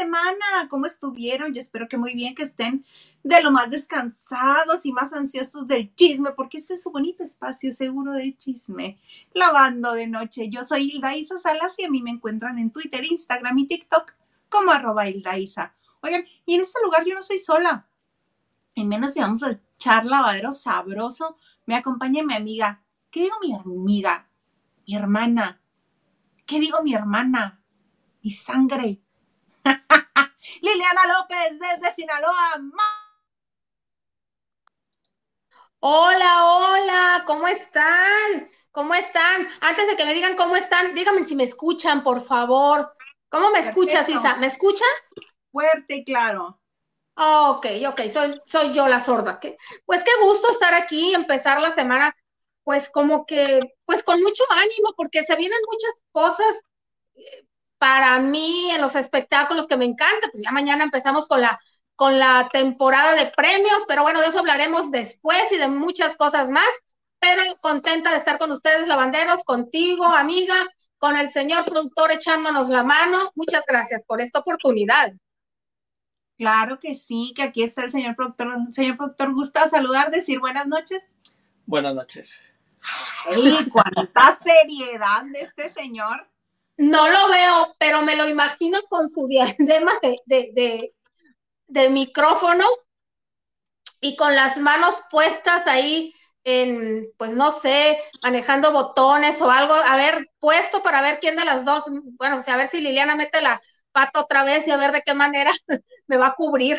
semana? ¿Cómo estuvieron? Yo espero que muy bien, que estén de lo más descansados y más ansiosos del chisme, porque ese es su bonito espacio seguro del chisme. Lavando de noche. Yo soy Hilda Isa Salas y a mí me encuentran en Twitter, Instagram y TikTok como arroba Hilda Isa. Oigan, y en este lugar yo no soy sola. Y menos si vamos a echar lavadero sabroso, me acompaña mi amiga. ¿Qué digo mi amiga? Mi hermana. ¿Qué digo mi hermana? Mi sangre. Liliana López desde Sinaloa. Hola, hola, ¿cómo están? ¿Cómo están? Antes de que me digan cómo están, díganme si me escuchan, por favor. ¿Cómo me escuchas, Isa? ¿Me escuchas? Fuerte y claro. ok, ok, soy, soy yo la sorda. Pues qué gusto estar aquí, empezar la semana, pues como que, pues con mucho ánimo, porque se vienen muchas cosas eh, para mí en los espectáculos que me encanta. Pues ya mañana empezamos con la con la temporada de premios, pero bueno, de eso hablaremos después y de muchas cosas más. Pero contenta de estar con ustedes, lavanderos, contigo, amiga, con el señor productor echándonos la mano. Muchas gracias por esta oportunidad. Claro que sí, que aquí está el señor productor. Señor productor, gusta saludar, decir buenas noches. Buenas noches. Ay, cuánta seriedad de este señor. No lo veo, pero me lo imagino con su diadema de, de micrófono y con las manos puestas ahí en, pues no sé, manejando botones o algo, a ver, puesto para ver quién de las dos, bueno, a ver si Liliana mete la pata otra vez y a ver de qué manera me va a cubrir.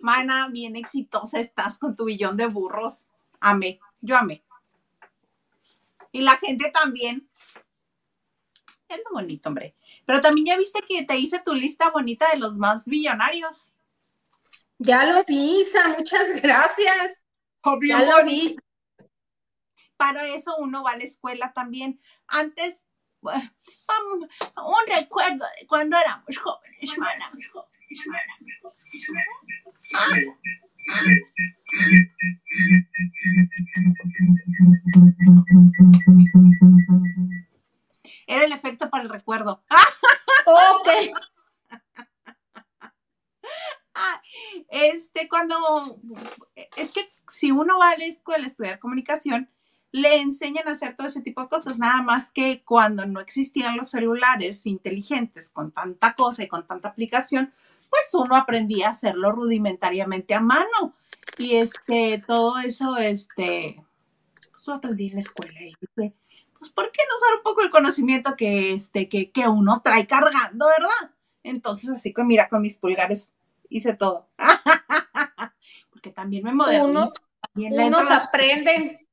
Mana, bien exitosa estás con tu billón de burros. Amé, yo amé. Y la gente también. Es muy bonito, hombre. Pero también ya viste que te hice tu lista bonita de los más billonarios. Ya lo vi, Isa, muchas gracias. ya lo vi. Para eso uno va a la escuela también. Antes, un recuerdo de cuando éramos jóvenes, éramos jóvenes, Era el efecto para el recuerdo. ok. este, cuando, es que si uno va a la escuela a estudiar comunicación, le enseñan a hacer todo ese tipo de cosas, nada más que cuando no existían los celulares inteligentes con tanta cosa y con tanta aplicación, pues uno aprendía a hacerlo rudimentariamente a mano. Y este, todo eso, este, pues lo aprendí en la escuela. Y dije, pues, ¿por qué no usar un poco el conocimiento que, este, que, que uno trae cargando, verdad? Entonces, así que mira, con mis pulgares hice todo. Porque también me modernizo. unos aprenden,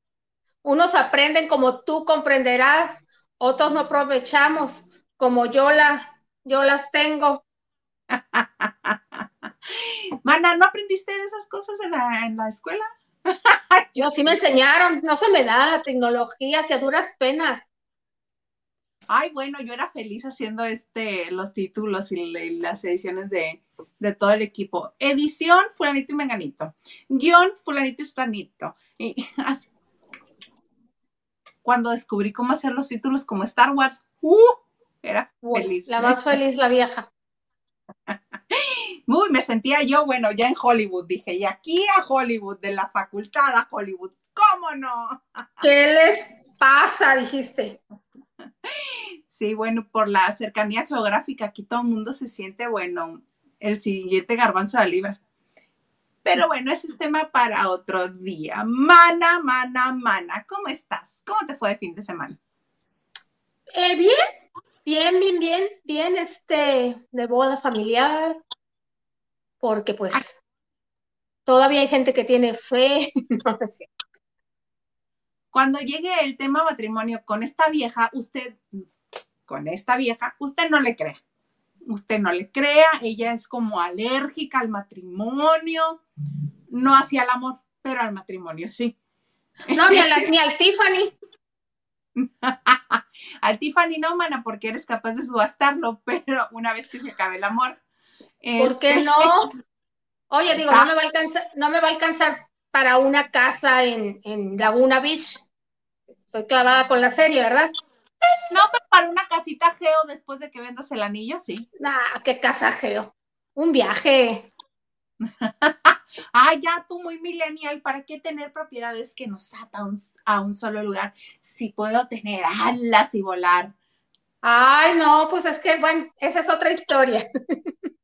unos aprenden como tú comprenderás, otros no aprovechamos como yo, la, yo las tengo. Mana, ¿no aprendiste de esas cosas en la, en la escuela? yo sí me enseñaron, no se me da la tecnología, si a duras penas. Ay, bueno, yo era feliz haciendo este, los títulos y, las ediciones de, todo el equipo. Edición, fulanito y menganito. Guión, fulanito y sutanito. Y así. Cuando descubrí cómo hacer los títulos como Star Wars, ¡uh! Era feliz. La más feliz, la vieja. Uy, me sentía yo, bueno, ya en Hollywood, dije, y aquí a Hollywood, de la facultad a Hollywood, ¿cómo no? ¿Qué les pasa? Dijiste. Sí, bueno, por la cercanía geográfica, aquí todo el mundo se siente, bueno, el siguiente garbanzo de libra. Pero bueno, ese es tema para otro día. Mana, mana, mana, ¿cómo estás? ¿Cómo te fue de fin de semana? Eh, bien, bien, bien, bien, bien, este, de boda familiar, porque pues todavía hay gente que tiene fe, no sé cuando llegue el tema matrimonio con esta vieja, usted, con esta vieja, usted no le crea. Usted no le crea, ella es como alérgica al matrimonio, no hacia el amor, pero al matrimonio sí. No, ni, al Tiffany. al Tiffany no, mana, porque eres capaz de subastarlo, pero una vez que se acabe el amor. ¿Por qué este, no? Oye, digo, no me, va a alcanzar, no me va a alcanzar para una casa en, en Laguna Beach. Estoy clavada con la serie, ¿verdad? No, pero para una casita geo después de que vendas el anillo, sí. Nah, qué casa geo. Un viaje. ah, ya tú muy millennial, ¿para qué tener propiedades que nos atan a un solo lugar si puedo tener alas y volar? Ay, no, pues es que, bueno, esa es otra historia.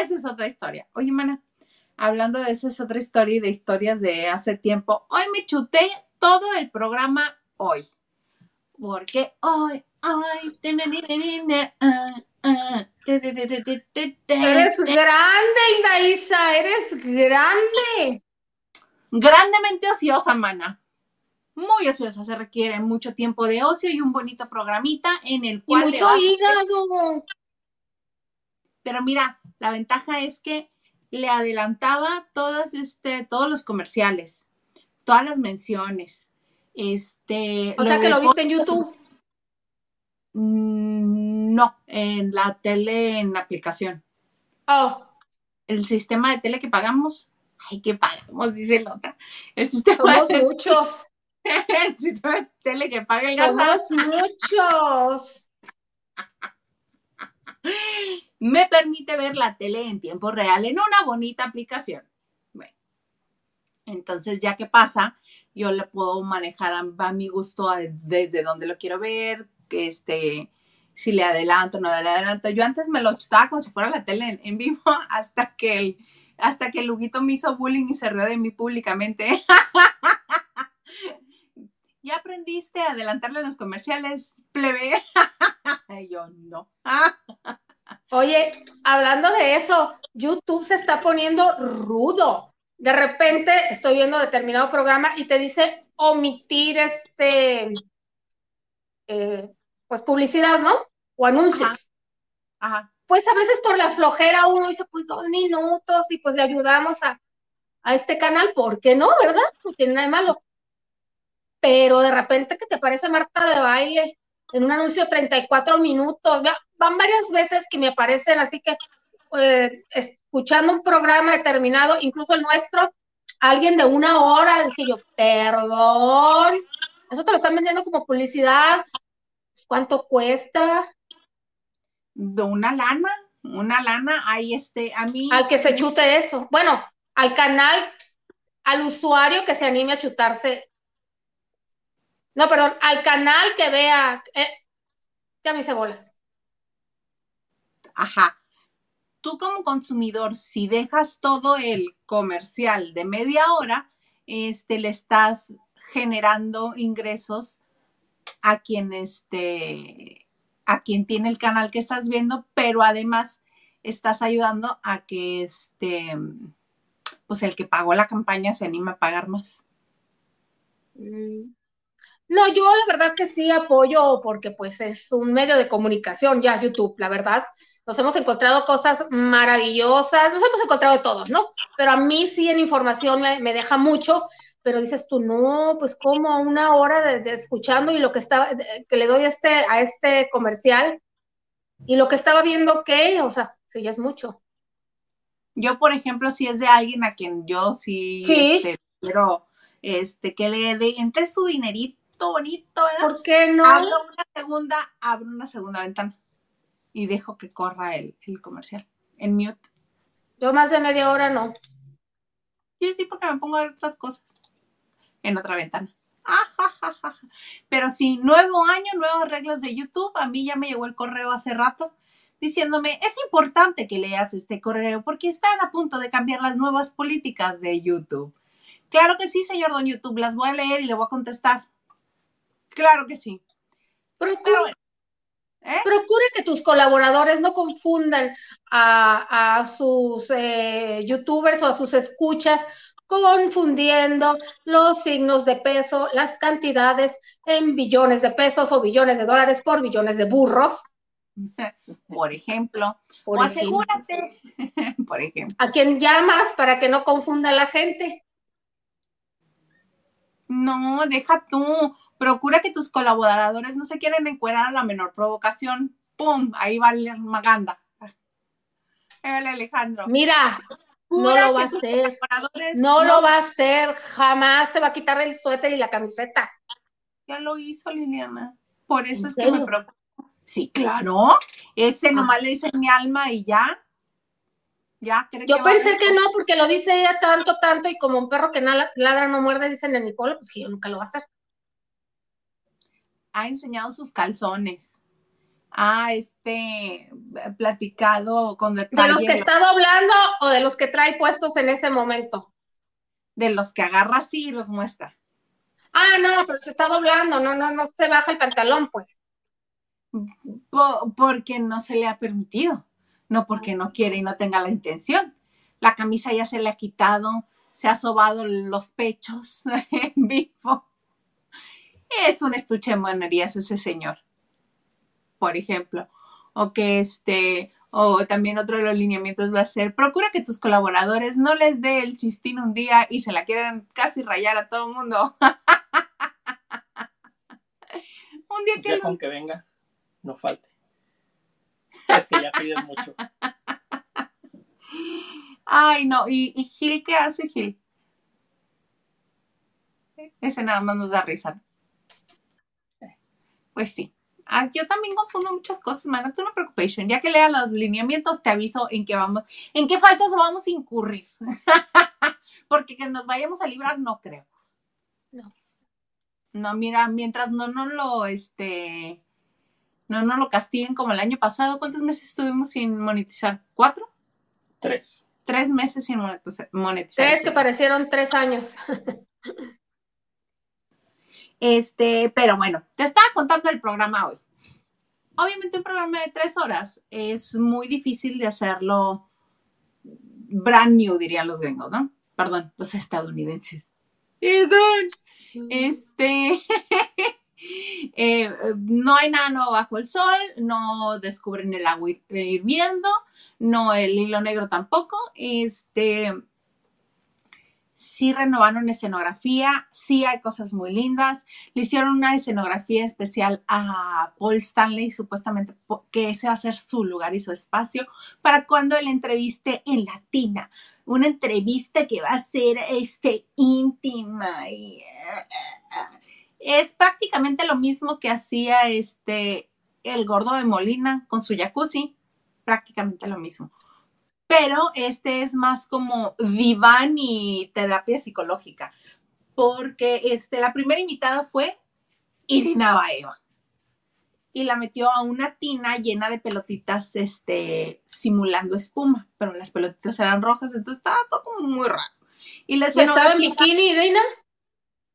esa es otra historia. Oye, mana, hablando de esa es otra historia y de historias de hace tiempo, hoy me chuté todo el programa hoy. Porque hoy, hoy, Eres grande, Isa, eres grande. Grandemente ociosa, mana. Muy ociosa, se requiere mucho tiempo de ocio y un bonito programita en el cual. Y mucho hígado. Pero mira, la ventaja es que le adelantaba todas este, todos los comerciales, todas las menciones. Este, o sea que lo viste en YouTube. Mm, no, en la tele, en la aplicación. Oh. El sistema de tele que pagamos. Ay, que pagamos, dice la otra. El sistema Somos de muchos. el sistema de tele que paga el Somos muchos. Me permite ver la tele en tiempo real en una bonita aplicación. Bueno, entonces ya que pasa, yo le puedo manejar a, mi gusto desde donde lo quiero ver, este, si le adelanto, no le adelanto. Yo antes me lo chutaba como si fuera la tele en, vivo hasta que el, hasta que el Luguito me hizo bullying y se rió de mí públicamente. ¿Ya aprendiste a adelantarle los comerciales, plebe? y yo no. Oye, hablando de eso, YouTube se está poniendo rudo. De repente estoy viendo determinado programa y te dice omitir este eh, pues publicidad, ¿no? O anuncios. Ajá. Pues a veces por la flojera uno dice, pues dos minutos y pues le ayudamos a, a este canal, ¿por qué no, verdad? No tiene nada de malo. Pero de repente que te parece Marta de baile en un anuncio 34 minutos, van varias veces que me aparecen, así que eh, escuchando un programa determinado, incluso el nuestro, alguien de una hora, dije yo, perdón, eso te lo están vendiendo como publicidad, ¿Cuánto cuesta? De una lana, una lana, ahí este, a mí. Al que se chute eso. Bueno, al canal, al usuario que se anime a chutarse. No, perdón, al canal que vea. Eh, ya me hice bolas. Ajá. Tú como consumidor, si dejas todo el comercial de media hora, este, le estás generando ingresos a quien este, a quien tiene el canal que estás viendo, pero además estás ayudando a que este, pues el que pagó la campaña se anime a pagar más. Mm. No, yo la verdad que sí apoyo porque pues es un medio de comunicación ya YouTube, la verdad. Nos hemos encontrado cosas maravillosas, nos hemos encontrado todos, ¿no? Pero a mí sí en información me deja mucho pero dices tú, no, pues como una hora de, escuchando y lo que estaba, que le doy a este, a este comercial y lo que estaba viendo, ¿qué? O sea, sí, ya es mucho. Yo, por ejemplo, si es de alguien a quien yo sí, Este, quiero este, que le entre su dinerito bonito, ¿verdad? ¿Por qué no? Abro una segunda, abro una segunda ventana y dejo que corra el, el comercial en mute. Yo más de media hora no. Yo sí, porque me pongo a ver otras cosas en otra ventana. Pero sí, nuevo año, nuevas reglas de YouTube. A mí ya me llegó el correo hace rato diciéndome, es importante que leas este correo porque están a punto de cambiar las nuevas políticas de YouTube. Claro que sí, señor don YouTube, las voy a leer y le voy a contestar. Claro que sí. Procure, ¿eh? que tus colaboradores no confundan a, sus eh, youtubers o a sus escuchas confundiendo los signos de peso, las cantidades en billones de pesos o billones de dólares por billones de burros. Por ejemplo, o asegúrate, por ejemplo. ¿A quién llamas para que no confunda la gente? No, deja tú. Procura que tus colaboradores no se quieran encuerar a la menor provocación. ¡Pum! Ahí va maganda. Ahí va Alejandro. Mira, no lo va a hacer. No, lo va a hacer. Jamás se va a quitar el suéter y la camiseta. Ya lo hizo, Liliana. Por eso es que me preocupa. Sí, claro. Ese ah. nomás le dice mi alma y ya. Ya, Yo pensé que no, porque lo dice ella tanto, tanto, y como un perro que ladra no muerde, dicen en mi pueblo, pues que yo nunca lo voy a hacer. Ha enseñado sus calzones. Ha este platicado con detalle. ¿De los que está doblando o de los que trae puestos en ese momento? De los que agarra así y los muestra. Ah, no, pero se está doblando, no, no, no se baja el pantalón, pues. porque no se le ha permitido no porque no quiere y no tenga la intención. La camisa ya se le ha quitado, se ha sobado los pechos en vivo. Es un estuche de monerías ese señor, por ejemplo. O que este, o también otro de los lineamientos va a ser, procura que tus colaboradores no les dé el chistín un día y se la quieran casi rayar a todo el mundo. un día que... con que venga, no falte. Es que ya pides mucho. Ay, no. ¿Y, ¿Y, Gil qué hace, Gil? Ese nada más nos da risa. Pues sí. Ah, yo también confundo muchas cosas, mana. Tú no preocupes. Ya que lea los lineamientos, te aviso en qué vamos, en qué faltas vamos a incurrir. Porque que nos vayamos a librar, no creo. No. No, mira, mientras no no lo, este, no no lo castiguen como el año pasado. ¿Cuántos meses estuvimos sin monetizar? ¿Cuatro? Tres. Tres meses sin monetizar. Tres que parecieron tres años. Este, pero bueno, te estaba contando el programa hoy. Obviamente un programa de tres horas es muy difícil de hacerlo brand new, dirían los gringos, ¿no? Perdón, los estadounidenses. Perdón. Este, Eh, no hay nada nuevo bajo el sol, no descubren el agua hirviendo, no el hilo negro tampoco. Este, sí renovaron escenografía, sí hay cosas muy lindas. Le hicieron una escenografía especial a Paul Stanley, supuestamente que ese va a ser su lugar y su espacio para cuando él entreviste en Latina. Una entrevista que va a ser este, íntima y eh, eh, es prácticamente lo mismo que hacía este el gordo de Molina con su jacuzzi, prácticamente lo mismo. Pero este es más como diván y terapia psicológica, porque este, la primera invitada fue Irina Baeva y la metió a una tina llena de pelotitas este, simulando espuma, pero las pelotitas eran rojas, entonces estaba todo como muy raro. ¿Y, la estaba en bikini, Irina?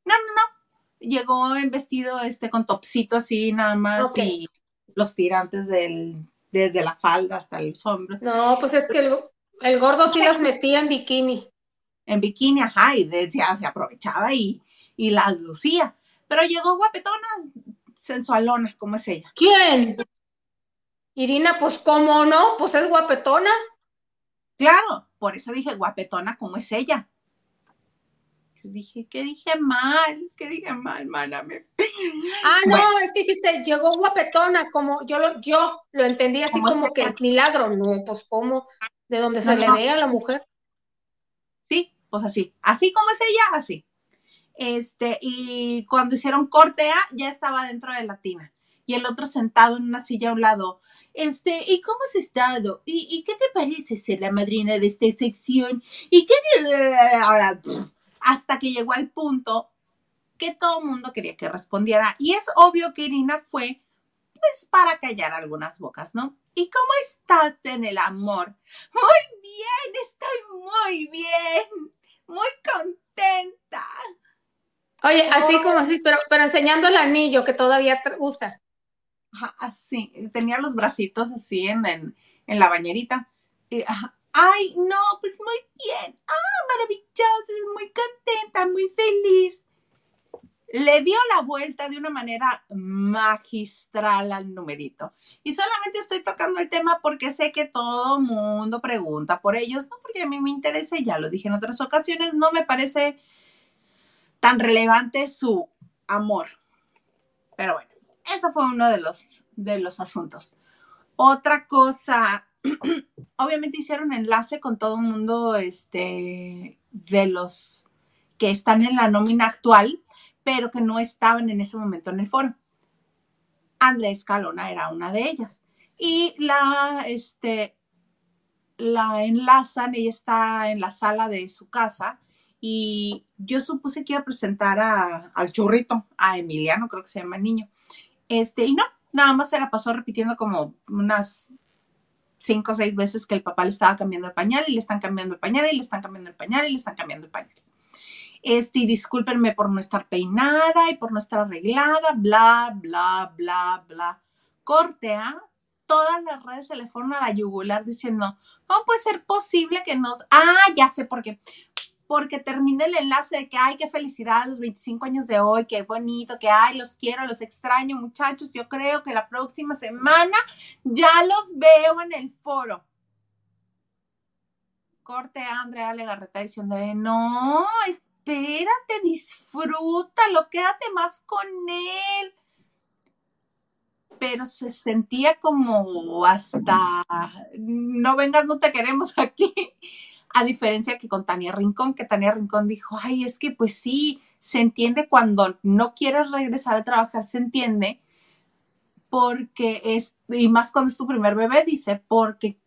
No, no, no, llegó en vestido este con topsito así nada más y los tirantes del desde la falda hasta los hombros. No, pues es que el, gordo sí las metía en bikini. En bikini, ajá, y decía, se aprovechaba y, y las lucía. Pero llegó guapetona, sensualona, como es ella. ¿Quién? Irina, pues cómo no, pues es guapetona. Claro, por eso dije guapetona, como es ella dije, ¿qué dije mal? ¿Qué dije mal, máname? Ah, no, es que dijiste, llegó guapetona, como yo lo, yo lo entendí así como que el milagro. No, pues cómo, de donde se le ve a la mujer. Sí, pues así, así como es ella, así. Este, y cuando hicieron corte A, ya estaba dentro de la tina. Y el otro sentado en una silla a un lado. Este, ¿y cómo has estado? ¿Y, y qué te parece ser la madrina de esta sección? ¿Y qué te... Ahora, hasta que llegó al punto que todo el mundo quería que respondiera. Y es obvio que Irina fue, pues, para callar algunas bocas, ¿no? ¿Y cómo estás en el amor? Muy bien, estoy muy bien, muy contenta. Oye, así como así, pero, pero enseñando el anillo que todavía usa. así, tenía los bracitos así en, en, la bañerita. ajá, Ay, no, pues muy bien. Ah, maravilloso, muy contenta, muy feliz. Le dio la vuelta de una manera magistral al numerito. Y solamente estoy tocando el tema porque sé que todo mundo pregunta por ellos, no porque a mí me interese, ya lo dije en otras ocasiones, no me parece tan relevante su amor. Pero bueno, eso fue uno de los, de los asuntos. Otra cosa obviamente hicieron enlace con todo el mundo este, de los que están en la nómina actual, pero que no estaban en ese momento en el foro. Andrea Escalona era una de ellas. Y la, este, la enlazan, ella está en la sala de su casa y yo supuse que iba a presentar a, al churrito, a Emiliano, creo que se llama el niño. Este, y no, nada más se la pasó repitiendo como unas cinco o seis veces que el papá le estaba cambiando el pañal y le están cambiando el pañal y le están cambiando el pañal y le están cambiando el pañal. Este, y discúlpenme por no estar peinada y por no estar arreglada, bla, bla, bla, bla. Cortea, todas las redes se le fueron a la yugular diciendo, ¿cómo puede ser posible que nos... Ah, ya sé por qué porque termine el enlace de que, ay, qué felicidad, los 25 años de hoy, qué bonito, que, ay, los quiero, los extraño, muchachos, yo creo que la próxima semana ya los veo en el foro. Corte a Andrea Legarreta diciéndole, no, espérate, disfrútalo, quédate más con él. Pero se sentía como hasta, no vengas, no te queremos aquí a diferencia que con Tania Rincón, que Tania Rincón dijo, ay, es que pues sí, se entiende cuando no quieres regresar a trabajar, se entiende, porque es, y más cuando es tu primer bebé, dice, porque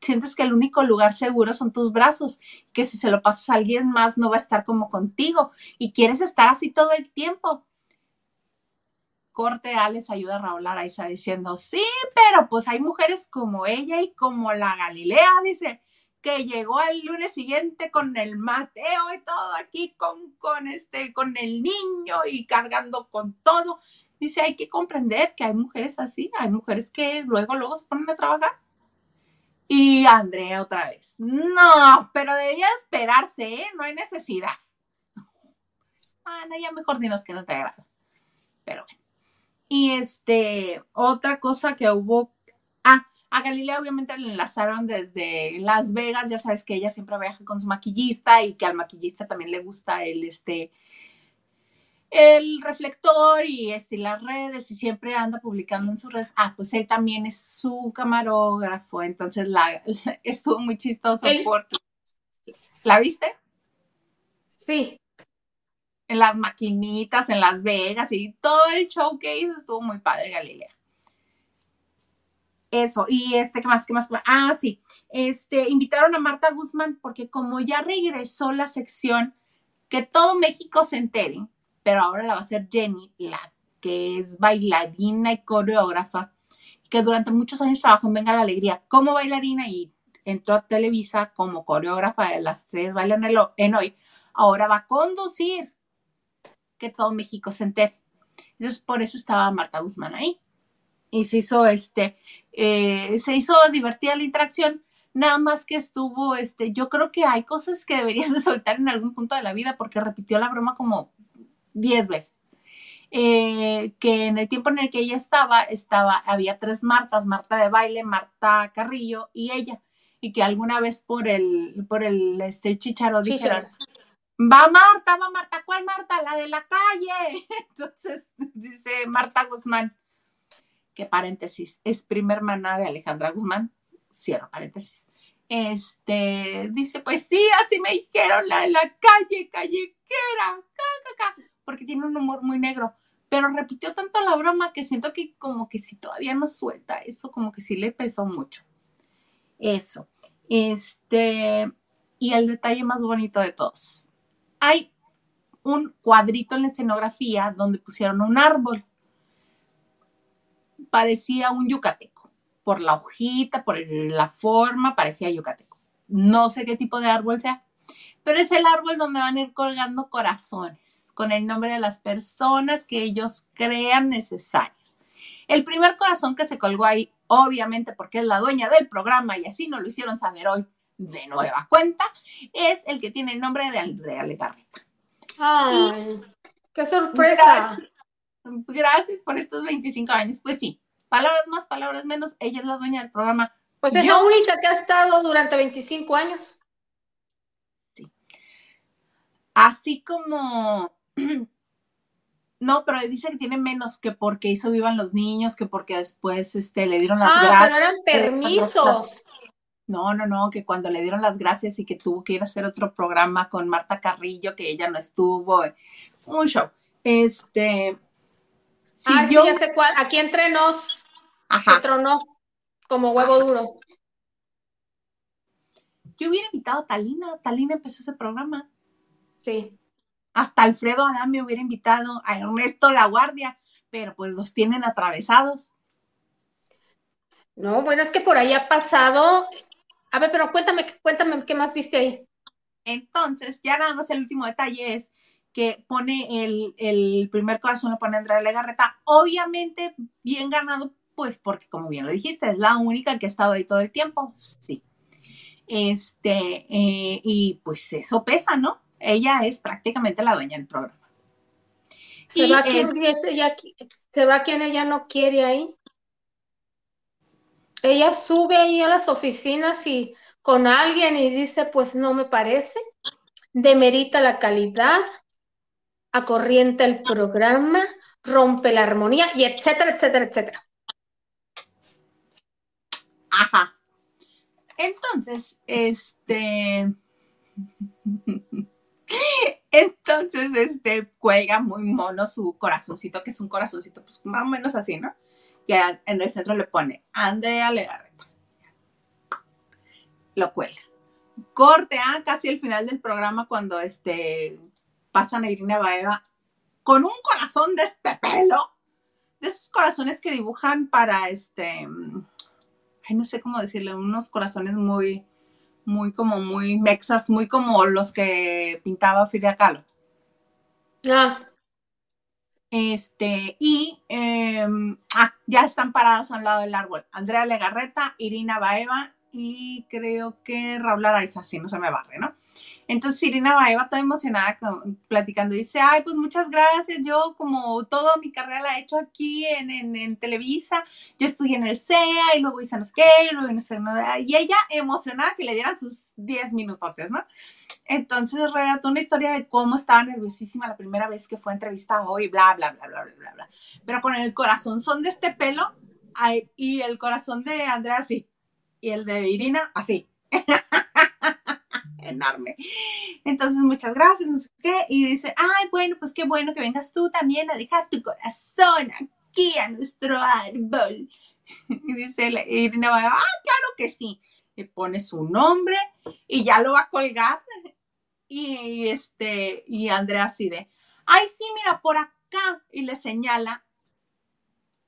sientes que el único lugar seguro son tus brazos, que si se lo pasas a alguien más no va a estar como contigo y quieres estar así todo el tiempo. Corte A ayuda a Raúl Araiza diciendo, sí, pero pues hay mujeres como ella y como la Galilea, dice, que llegó al lunes siguiente con el Mateo y todo aquí, con, con, este, con el niño y cargando con todo. Dice, hay que comprender que hay mujeres así, hay mujeres que luego, luego se ponen a trabajar. Y Andrea otra vez, no, pero debía esperarse, ¿eh? no hay necesidad. Ana, ya mejor dinos que no te agrada. Pero bueno. Y este, otra cosa que hubo a Galilea obviamente le enlazaron desde Las Vegas, ya sabes que ella siempre viaja con su maquillista y que al maquillista también le gusta el, este, el reflector y este, las redes y siempre anda publicando en sus redes. Ah, pues él también es su camarógrafo, entonces la, estuvo muy chistoso porque... ¿La viste? Sí. En las maquinitas, en Las Vegas y todo el showcase estuvo muy padre, Galilea. Eso, y este, ¿qué más? ¿Qué más? Ah, sí, este, invitaron a Marta Guzmán porque como ya regresó la sección, que todo México se entere, pero ahora la va a hacer Jenny, la que es bailarina y coreógrafa, que durante muchos años trabajó en Venga la Alegría como bailarina y entró a Televisa como coreógrafa de las tres bailan en hoy, ahora va a conducir que todo México se entere. Entonces, por eso estaba Marta Guzmán ahí y se hizo este, eh, se hizo divertida la interacción, nada más que estuvo, este, yo creo que hay cosas que deberías de soltar en algún punto de la vida porque repitió la broma como 10 veces. Eh, que en el tiempo en el que ella estaba, estaba, había tres Martas, Marta de baile, Marta Carrillo y ella, y que alguna vez por el, por el, este, chicharo dijeron, va Marta, va Marta, ¿cuál Marta? La de la calle. Entonces dice Marta Guzmán, que paréntesis, es prima hermana de Alejandra Guzmán, cierro paréntesis. Este, dice, pues sí, así me dijeron la de la calle, callequera, porque tiene un humor muy negro, pero repitió tanto la broma que siento que como que si todavía no suelta eso, como que sí le pesó mucho. Eso. Este, y el detalle más bonito de todos. Hay un cuadrito en la escenografía donde pusieron un árbol parecía un yucateco. Por la hojita, por la forma, parecía yucateco. No sé qué tipo de árbol sea, pero es el árbol donde van a ir colgando corazones con el nombre de las personas que ellos crean necesarios. El primer corazón que se colgó ahí, obviamente porque es la dueña del programa y así nos lo hicieron saber hoy de nueva cuenta, es el que tiene el nombre de Andrea Legarreta. ¡Ay! ¡Qué sorpresa! Gracias, por estos 25 años. Pues sí, palabras más, palabras menos, ella es la dueña del programa. Pues es la única que ha estado durante 25 años. Sí. Así como... No, pero dice que tiene menos que porque hizo Vivan los Niños, que porque después este, le dieron las ah, gracias. Pero eran permisos. No, no, no, que cuando le dieron las gracias y que tuvo que ir a hacer otro programa con Marta Carrillo, que ella no estuvo, un show. Este, Si ah, yo... sí, ya sé cuál. Aquí entre nos Ajá. tronó como huevo duro. Yo hubiera invitado a Talina. Talina empezó ese programa. Sí. Hasta Alfredo Adán me hubiera invitado, a Ernesto La Guardia, pero pues los tienen atravesados. No, bueno, es que por ahí ha pasado. A ver, pero cuéntame, cuéntame qué más viste ahí. Entonces, ya nada más el último detalle es que pone el, primer corazón, lo pone Andrea Legarreta, obviamente bien ganado, pues porque como bien lo dijiste, es la única que ha estado ahí todo el tiempo, sí. Este, eh, y pues eso pesa, ¿no? Ella es prácticamente la dueña del programa. ¿Se, va, quien, ella, ¿Se va quien ella no quiere ahí? Ella sube ahí a las oficinas y con alguien y dice, pues no me parece, demerita la calidad, acorrienta el programa, rompe la armonía y etcétera, etcétera, etcétera. Ajá. Entonces, este... Entonces, este, cuelga muy mono su corazoncito, que es un corazoncito, pues más o menos así, ¿no? Y en el centro le pone Andrea Legarreta. Lo cuelga. Corte, ah, casi al final del programa, cuando este, pasan a Irina Baeva con un corazón de este pelo, de esos corazones que dibujan para este, ay, no sé cómo decirle, unos corazones muy, muy como muy mexas, muy como los que pintaba Frida Kahlo. Ah. Este, y em, ah, ya están parados a un lado del árbol. Andrea Legarreta, Irina Baeva y creo que Raúl Araiza, si no se me barre, ¿no? Entonces Irina Baeva toda emocionada platicando, dice, ay, pues muchas gracias, yo como toda mi carrera la he hecho aquí en, Televisa, yo estudié en el CEA y luego hice no sé qué, y luego en el y ella emocionada que le dieran sus 10 minutos, ¿no? Entonces relató una historia de cómo estaba nerviosísima la primera vez que fue entrevistada hoy, bla, bla, bla, bla, bla, bla, bla. Pero con el corazón son de este pelo y el corazón de Andrea así, y el de Irina así. Entonces, muchas gracias, no sé qué. Y dice, ay, bueno, pues qué bueno que vengas tú también a dejar tu corazón aquí a nuestro árbol. Y dice Irina, ah, claro que sí. Le pone su nombre y ya lo va a colgar. Y este, y Andrea así de, ay, sí, mira, por acá. Y le señala,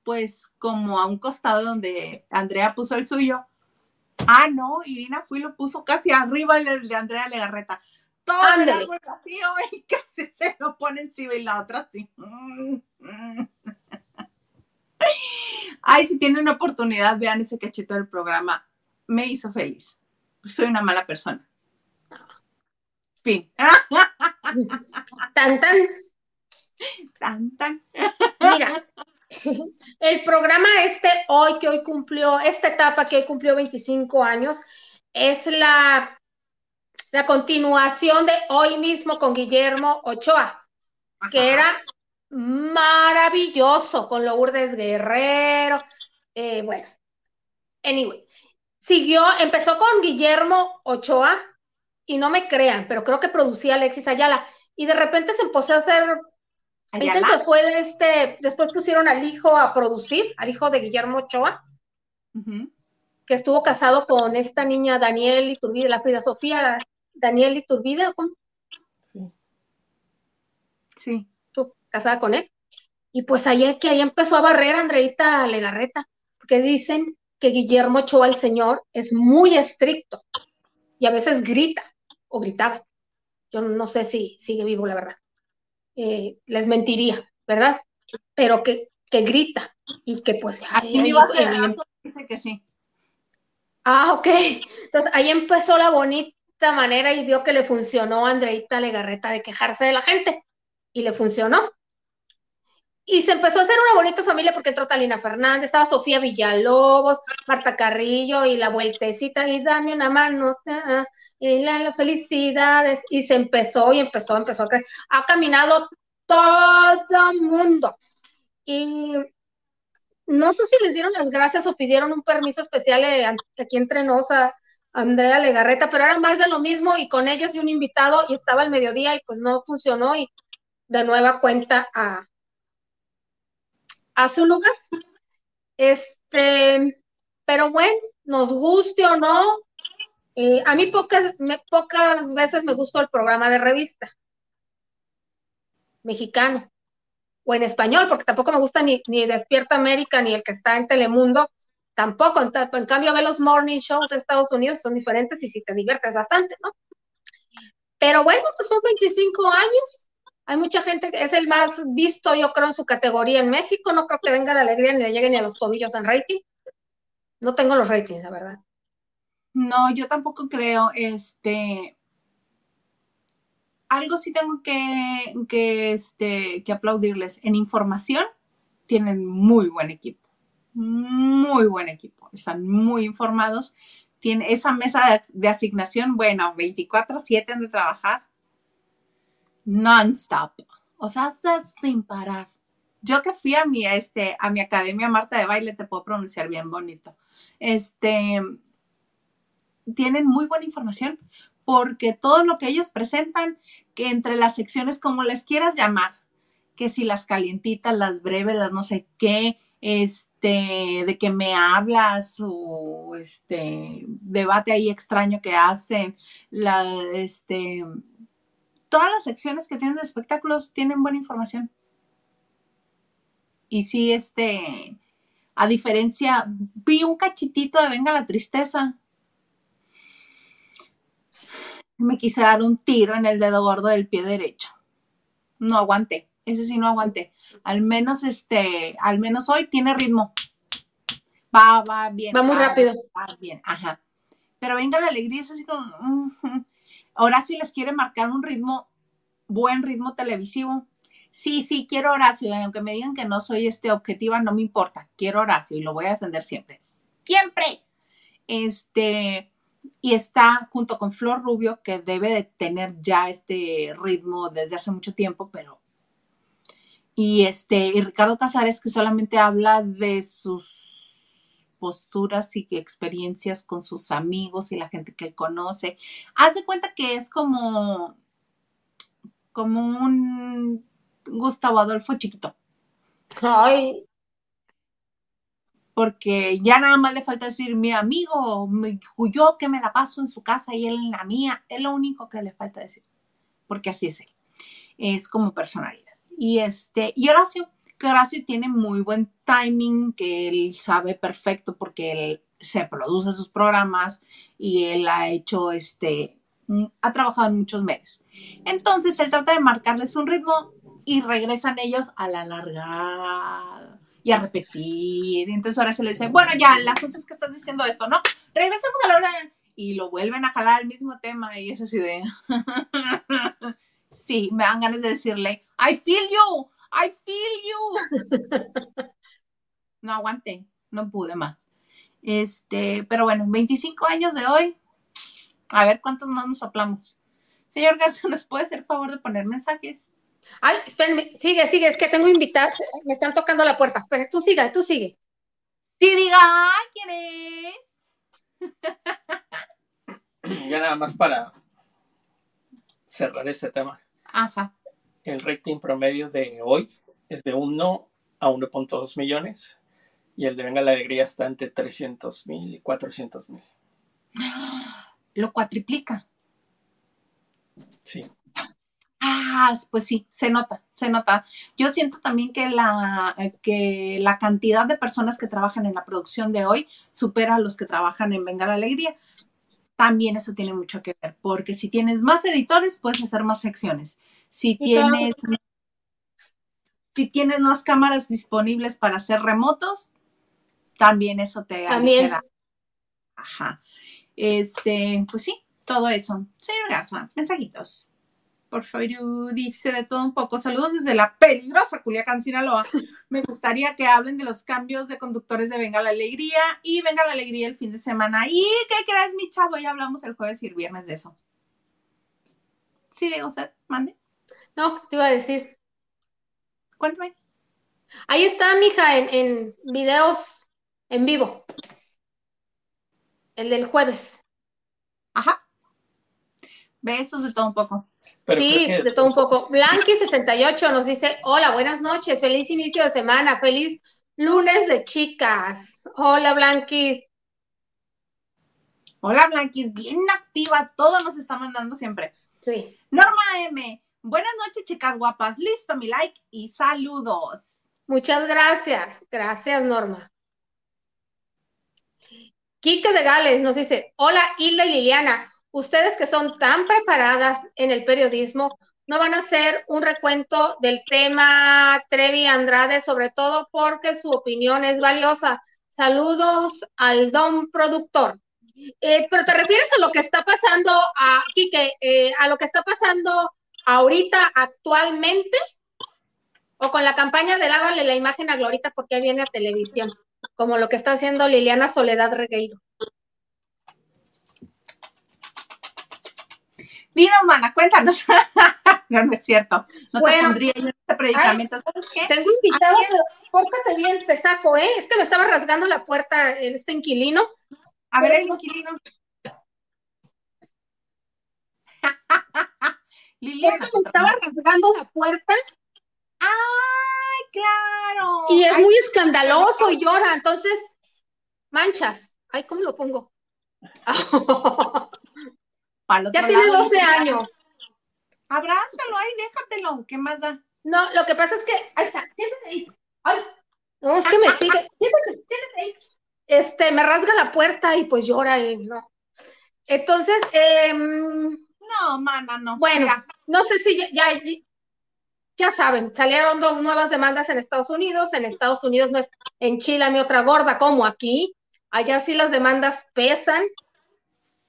pues, como a un costado donde Andrea puso el suyo Ah, no, Irina fue y lo puso casi arriba de Andrea Legarreta. Todo el árbol vacío y casi se lo pone encima y la otra así. Ay, si tienen una oportunidad, vean ese cachito del programa. Me hizo feliz. Soy una mala persona. Fin. Tan tan. Tan tan. Mira, el programa este hoy, que hoy cumplió, esta etapa que hoy cumplió 25 años, es la, la continuación de hoy mismo con Guillermo Ochoa, que era maravilloso con Lourdes Guerrero. Eh, bueno, anyway, siguió, empezó con Guillermo Ochoa, y no me crean, pero creo que producía Alexis Ayala, y de repente se empezó a hacer Dicen que fue este, después pusieron al hijo a producir, al hijo de Guillermo Ochoa, que estuvo casado con esta niña Daniel Iturbide, la Frida Sofía Daniel Iturbide, ¿cómo? Sí. Sí. Casada con él. Y pues ahí que ahí empezó a barrer Andreita Legarreta, porque dicen que Guillermo Ochoa, el señor, es muy estricto y a veces grita o gritaba. Yo no sé si sigue vivo, la verdad. Eh, les mentiría, ¿verdad? Pero que, que grita y que pues... Ahí, ahí, ahí, dice que sí. Ah, ok. Entonces ahí empezó la bonita manera y vio que le funcionó a Andreita Legarreta de quejarse de la gente. Y le funcionó. Y se empezó a hacer una bonita familia porque entró Talina Fernández, estaba Sofía Villalobos, Marta Carrillo y la vueltecita y dame una mano y la, felicidades. Y se empezó y empezó, empezó a creer. Ha caminado todo el mundo. Y no sé si les dieron las gracias o pidieron un permiso especial eh, aquí entre nos a Andrea Legarreta, pero era más de lo mismo y con ellos y un invitado y estaba el mediodía y pues no funcionó y de nueva cuenta a a su lugar. Este, pero bueno, nos guste o no, eh, a mí pocas, veces me gustó el programa de revista mexicano o en español, porque tampoco me gusta ni, ni Despierta América ni el que está en Telemundo, tampoco. En, en, cambio, ve los morning shows de Estados Unidos, son diferentes y si te diviertes bastante, ¿no? Pero bueno, pues son 25 años. Hay mucha gente que es el más visto, yo creo, en su categoría en México. No creo que venga la alegría ni le llegue ni a los tobillos en rating. No tengo los ratings, la verdad. No, yo tampoco creo, este, algo sí tengo que, que, este, que aplaudirles. En información tienen muy buen equipo, muy buen equipo, están muy informados. Tiene esa mesa de, asignación, bueno, 24/7 de trabajar non-stop, o sea, sin parar. Yo que fui a mi, este, a mi academia Marta de baile, te puedo pronunciar bien bonito. Este, tienen muy buena información porque todo lo que ellos presentan, que entre las secciones, como les quieras llamar, que si las calientitas, las breves, las no sé qué, este, de que me hablas o este debate ahí extraño que hacen, la, este, todas las secciones que tienen de espectáculos tienen buena información. Y sí, este, a diferencia, vi un cachitito de Venga la Tristeza me quise dar un tiro en el dedo gordo del pie derecho. No aguanté, ese sí no aguanté. Al menos este, al menos hoy tiene ritmo. Va, va bien. Va muy rápido. Va bien, ajá. Pero venga la alegría, es así como. Ahora sí les quiere marcar un ritmo, buen ritmo televisivo. Sí, sí, quiero Horacio, aunque me digan que no soy este objetiva, no me importa. Quiero Horacio y lo voy a defender siempre. Siempre. Este, y está junto con Flor Rubio, que debe de tener ya este ritmo desde hace mucho tiempo, pero... Y, este, y Ricardo Casares, que solamente habla de sus posturas y experiencias con sus amigos y la gente que él conoce. Haz de cuenta que es como, como un Gustavo Adolfo chiquito. Ay, porque ya nada más le falta decir mi amigo, mi, yo que me la paso en su casa y él en la mía, es lo único que le falta decir, porque así es él, es como personalidad. Y este, y Horacio, que Horacio tiene muy buen timing, que él sabe perfecto porque él se produce sus programas y él ha hecho este, ha trabajado en muchos medios. Entonces él trata de marcarles un ritmo y regresan ellos a la largada y a repetir. Entonces ahora se le dice, bueno, ya, el asunto es que estás diciendo esto, ¿no? Regresemos a la hora Y lo vuelven a jalar al mismo tema y es así de... sí, me dan ganas de decirle, I feel you, I feel you. no aguanté, no pude más. Este, pero bueno, 25 años de hoy. A ver cuántos más nos soplamos. Señor Garza, ¿nos puede hacer favor de poner mensajes? Ay, espérenme, sigue, sigue, es que tengo invitados, me están tocando la puerta. Pero tú sigue, tú sigue. Sí, diga, ¿quién es? ya nada más para cerrar ese tema. Ajá. El rating promedio de hoy es de 1 a 1.2 millones y el de Venga la Alegría está entre 300 mil y 400 mil. Lo cuatriplica. Sí. Ah, pues sí, se nota, se nota. Yo siento también que la, que la cantidad de personas que trabajan en la producción de hoy supera a los que trabajan en Venga la Alegría. También eso tiene mucho que ver, porque si tienes más editores, puedes hacer más secciones. Si tienes, si tienes más cámaras disponibles para hacer remotos, también eso te también. Ajá. Este, pues sí, todo eso. Señor Garza, mensajitos por favor, dice de todo un poco. Saludos desde la peligrosa Culiacán, Sinaloa. Me gustaría que hablen de los cambios de conductores de Venga la Alegría y Venga la Alegría el fin de semana. ¿Y qué crees, mi chavo? Ya hablamos el jueves y el viernes de eso. Sí, digo, usted, mande. No, te iba a decir. Cuéntame. Ahí está, mija, en, en videos en vivo. El del jueves. Ajá. Besos de todo un poco. sí, de todo un poco. Blanqui68 nos dice, hola, buenas noches, feliz inicio de semana, feliz lunes de chicas. Hola, Blanquis. Hola, Blanquis, bien activa, todo nos está mandando siempre. Sí. Norma M, buenas noches, chicas guapas, listo mi like y saludos. Muchas gracias, gracias, Norma. Quique de Gales nos dice, hola Hilda y Liliana, ustedes que son tan preparadas en el periodismo, no van a hacer un recuento del tema Trevi Andrade, sobre todo porque su opinión es valiosa. Saludos al don productor. Eh, pero te refieres a lo que está pasando, a, Quique, eh, a lo que está pasando ahorita actualmente, o con la campaña de lávale la imagen a Glorita porque viene a televisión, como lo que está haciendo Liliana Soledad Regueiro. Dinos, mana, cuéntanos. no, no es cierto. No te pondría en este predicamento. ¿Sabes qué? Tengo invitado, pero pórtate bien, te saco, ¿eh? Es que me estaba rasgando la puerta este inquilino. A ver, el inquilino. Liliana. Es que me estaba rasgando la puerta. ¡Ay, claro! Y es muy escandaloso y llora, entonces, manchas. Ay, ¿cómo lo pongo? ya tiene 12 años. Abrázalo, ay, déjatelo. ¿Qué más da? No, lo que pasa es que, ahí está, siéntate ahí. Ay, no, es que me sigue. Siéntate, siéntate ahí. Este, me rasga la puerta y pues llora y no. Entonces, eh, no, mana, no. Bueno, no sé si ya, ya, ya, saben, salieron dos nuevas demandas en Estados Unidos. En Estados Unidos no es en Chile mi otra gorda como aquí. Allá sí las demandas pesan.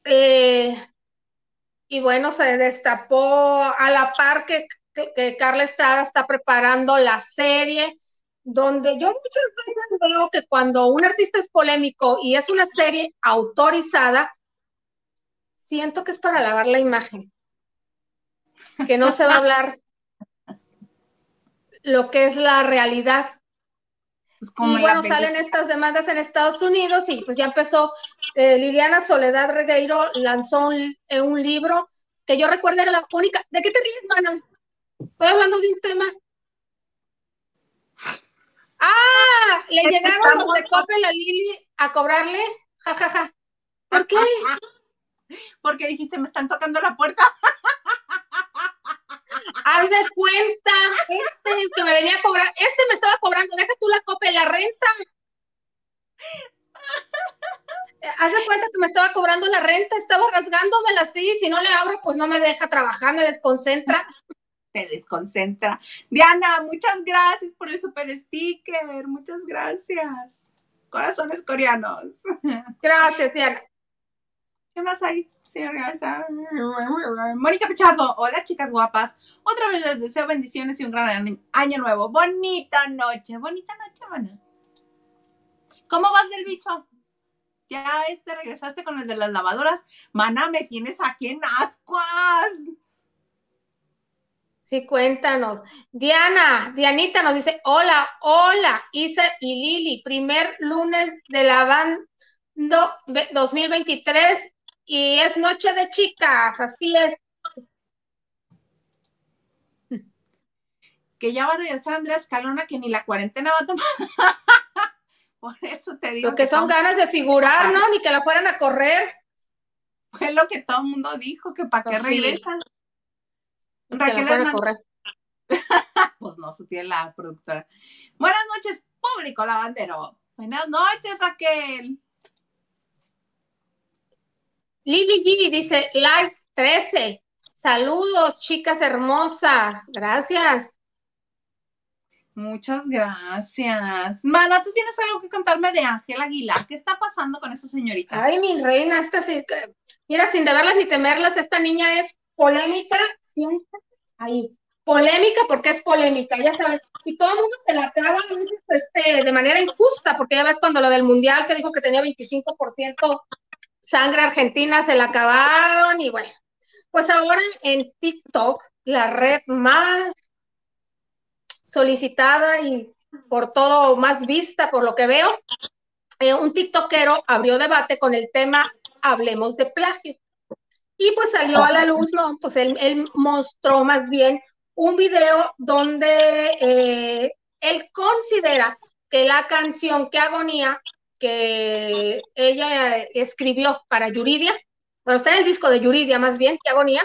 Eh, y bueno, se destapó a la par que, Carla Estrada está preparando la serie, donde yo muchas veces veo que cuando un artista es polémico y es una serie autorizada, siento que es para lavar la imagen, que no se va a hablar lo que es la realidad. Pues y bueno, salen estas demandas en Estados Unidos y pues ya empezó eh, Liliana Soledad Regueiro lanzó un, eh, un, libro que yo recuerdo era la única. ¿De qué te ríes, mana? Estoy hablando de un tema. ¡Ah! Le llegaron los de Coppel a Lili a cobrarle. Ja, ja, ja. ¿Por qué? Porque dijiste, me están tocando la puerta. Haz de cuenta, este que me venía a cobrar, este me estaba cobrando, deja tú la Coppel, la renta haz de cuenta que me estaba cobrando la renta, estaba rasgándomela así, si no le abro, pues no me deja trabajar, me desconcentra. Te desconcentra. Diana, muchas gracias por el super sticker, muchas gracias. Corazones coreanos. Gracias, Diana. ¿Qué más hay, Mónica Pichardo, hola chicas guapas. Otra vez les deseo bendiciones y un gran año nuevo. Bonita noche, bonita noche, mana. ¿Cómo vas del bicho? ya este regresaste con el de las lavadoras. Mana, me tienes aquí en ascuas. Sí, cuéntanos. Diana, Dianita nos dice, hola, hola, Isa y Lili, primer lunes de lavando 2023 y es noche de chicas, así es. Que ya va a regresar Andrea Escalona, que ni la cuarentena va a tomar. Por eso te digo. Lo que, son ganas de figurar, ¿no? Ni que la fueran a correr. Fue lo que todo el mundo dijo, que para qué pues regresan. Raquel a correr. pues no, su tía la productora. Buenas noches, público lavandero. Buenas noches, Raquel. Lili G dice, live 13. Saludos, chicas hermosas. Gracias. Muchas gracias. Mana, ¿tú tienes algo que contarme de Ángel Aguilar? ¿Qué está pasando con esa señorita? Ay, mi reina, esta sí, mira, sin deberlas ni temerlas, esta niña es polémica, siempre ahí, polémica porque es polémica, ya sabes, y todo el mundo se la acaba a veces este, de manera injusta, porque ya ves cuando lo del mundial que dijo que tenía 25% sangre argentina, se la acabaron y bueno, pues ahora en TikTok, la red más solicitada y por todo más vista, por lo que veo, eh, un tiktokero abrió debate con el tema Hablemos de plagio. Y pues salió a la luz, ¿no? Pues él, mostró más bien un video donde eh, él considera que la canción que agonía que ella escribió para Yuridia, bueno, está en el disco de Yuridia más bien, que agonía,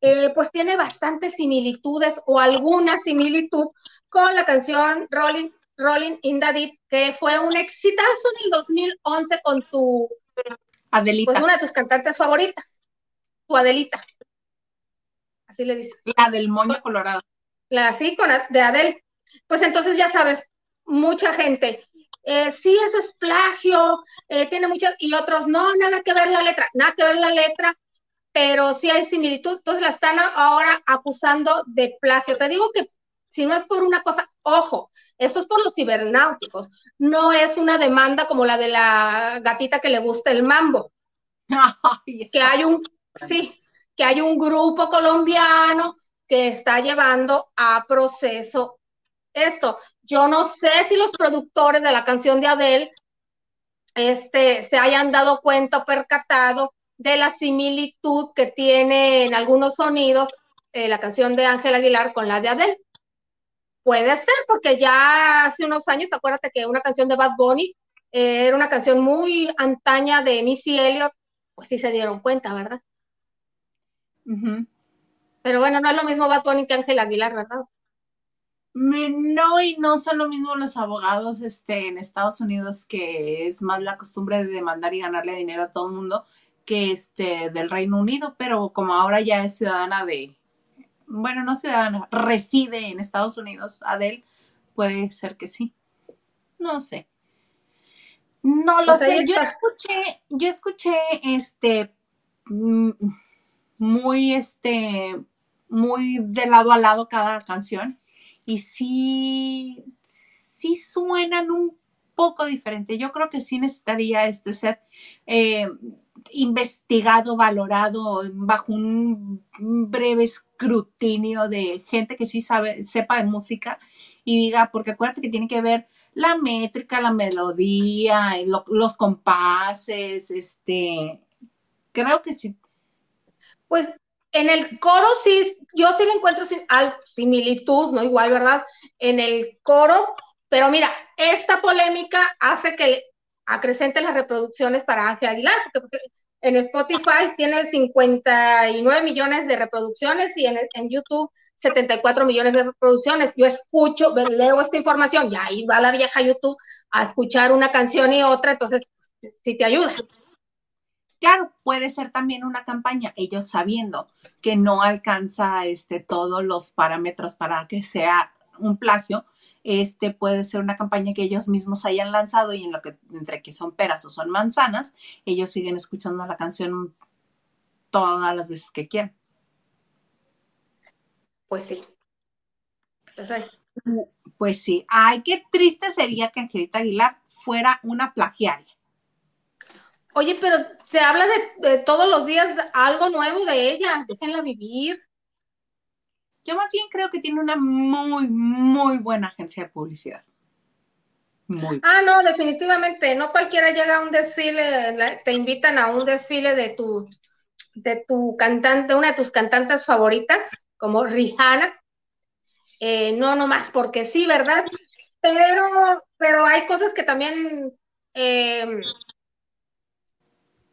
eh, pues tiene bastantes similitudes o alguna similitud con la canción Rolling, Rolling in the Deep, que fue un exitazo en el 2011 con tu Adelita. Pues una de tus cantantes favoritas, tu Adelita. Así le dices. La del moño colorado. La sí, con de Adel. Pues entonces ya sabes, mucha gente, eh, sí, eso es plagio, eh, tiene muchas, y otros, no, nada que ver la letra, nada que ver la letra, pero sí hay similitud, entonces la están ahora acusando de plagio. Te digo que si no es por una cosa, ojo, esto es por los cibernáuticos, no es una demanda como la de la gatita que le gusta el mambo. que hay un, sí, que hay un grupo colombiano que está llevando a proceso esto. Yo no sé si los productores de la canción de Adele este, se hayan dado cuenta o percatado de la similitud que tiene en algunos sonidos eh, la canción de Ángel Aguilar con la de Adele. Puede ser, porque ya hace unos años, acuérdate que una canción de Bad Bunny eh, era una canción muy antaña de Missy Elliott, pues sí se dieron cuenta, ¿verdad? Pero bueno, no es lo mismo Bad Bunny que Ángel Aguilar, ¿verdad? No, y no son lo mismo los abogados este, en Estados Unidos, que es más la costumbre de demandar y ganarle dinero a todo el mundo, que este del Reino Unido, pero como ahora ya es ciudadana de, bueno, no ciudadana, reside en Estados Unidos, Adele, puede ser que sí. No sé. No lo pues sé. Yo escuché, yo escuché este mm, muy este muy de lado a lado cada canción y sí, sí suenan un poco diferente. Yo creo que sí necesitaría este ser eh, investigado, valorado bajo un breve escrutinio de gente que sí sabe, sepa de música y diga, porque acuérdate que tiene que ver la métrica, la melodía, los compases, este, creo que sí. Pues en el coro sí, yo sí le encuentro similitud, ¿no? Igual, ¿verdad? En el coro, pero mira, esta polémica hace que acrecente las reproducciones para Ángel Aguilar, porque, en Spotify tiene 59 millones de reproducciones y en, en, YouTube 74 millones de reproducciones. Yo escucho, leo esta información y ahí va la vieja YouTube a escuchar una canción y otra, entonces sí te ayuda. Claro, puede ser también una campaña, ellos sabiendo que no alcanza este, todos los parámetros para que sea un plagio, este puede ser una campaña que ellos mismos hayan lanzado y en lo que entre que son peras o son manzanas, ellos siguen escuchando la canción todas las veces que quieran. Pues sí. Pues sí. Ay, qué triste sería que Angelita Aguilar fuera una plagiaria. Oye, pero se habla de, todos los días algo nuevo de ella, déjenla vivir. Yo más bien creo que tiene una muy, muy buena agencia de publicidad. Muy. Ah, no, definitivamente. No cualquiera llega a un desfile, te invitan a un desfile de tu, de tu cantante, una de tus cantantes favoritas, como Rihanna. Eh, no, no más, porque sí, ¿verdad? Pero, pero hay cosas que también eh,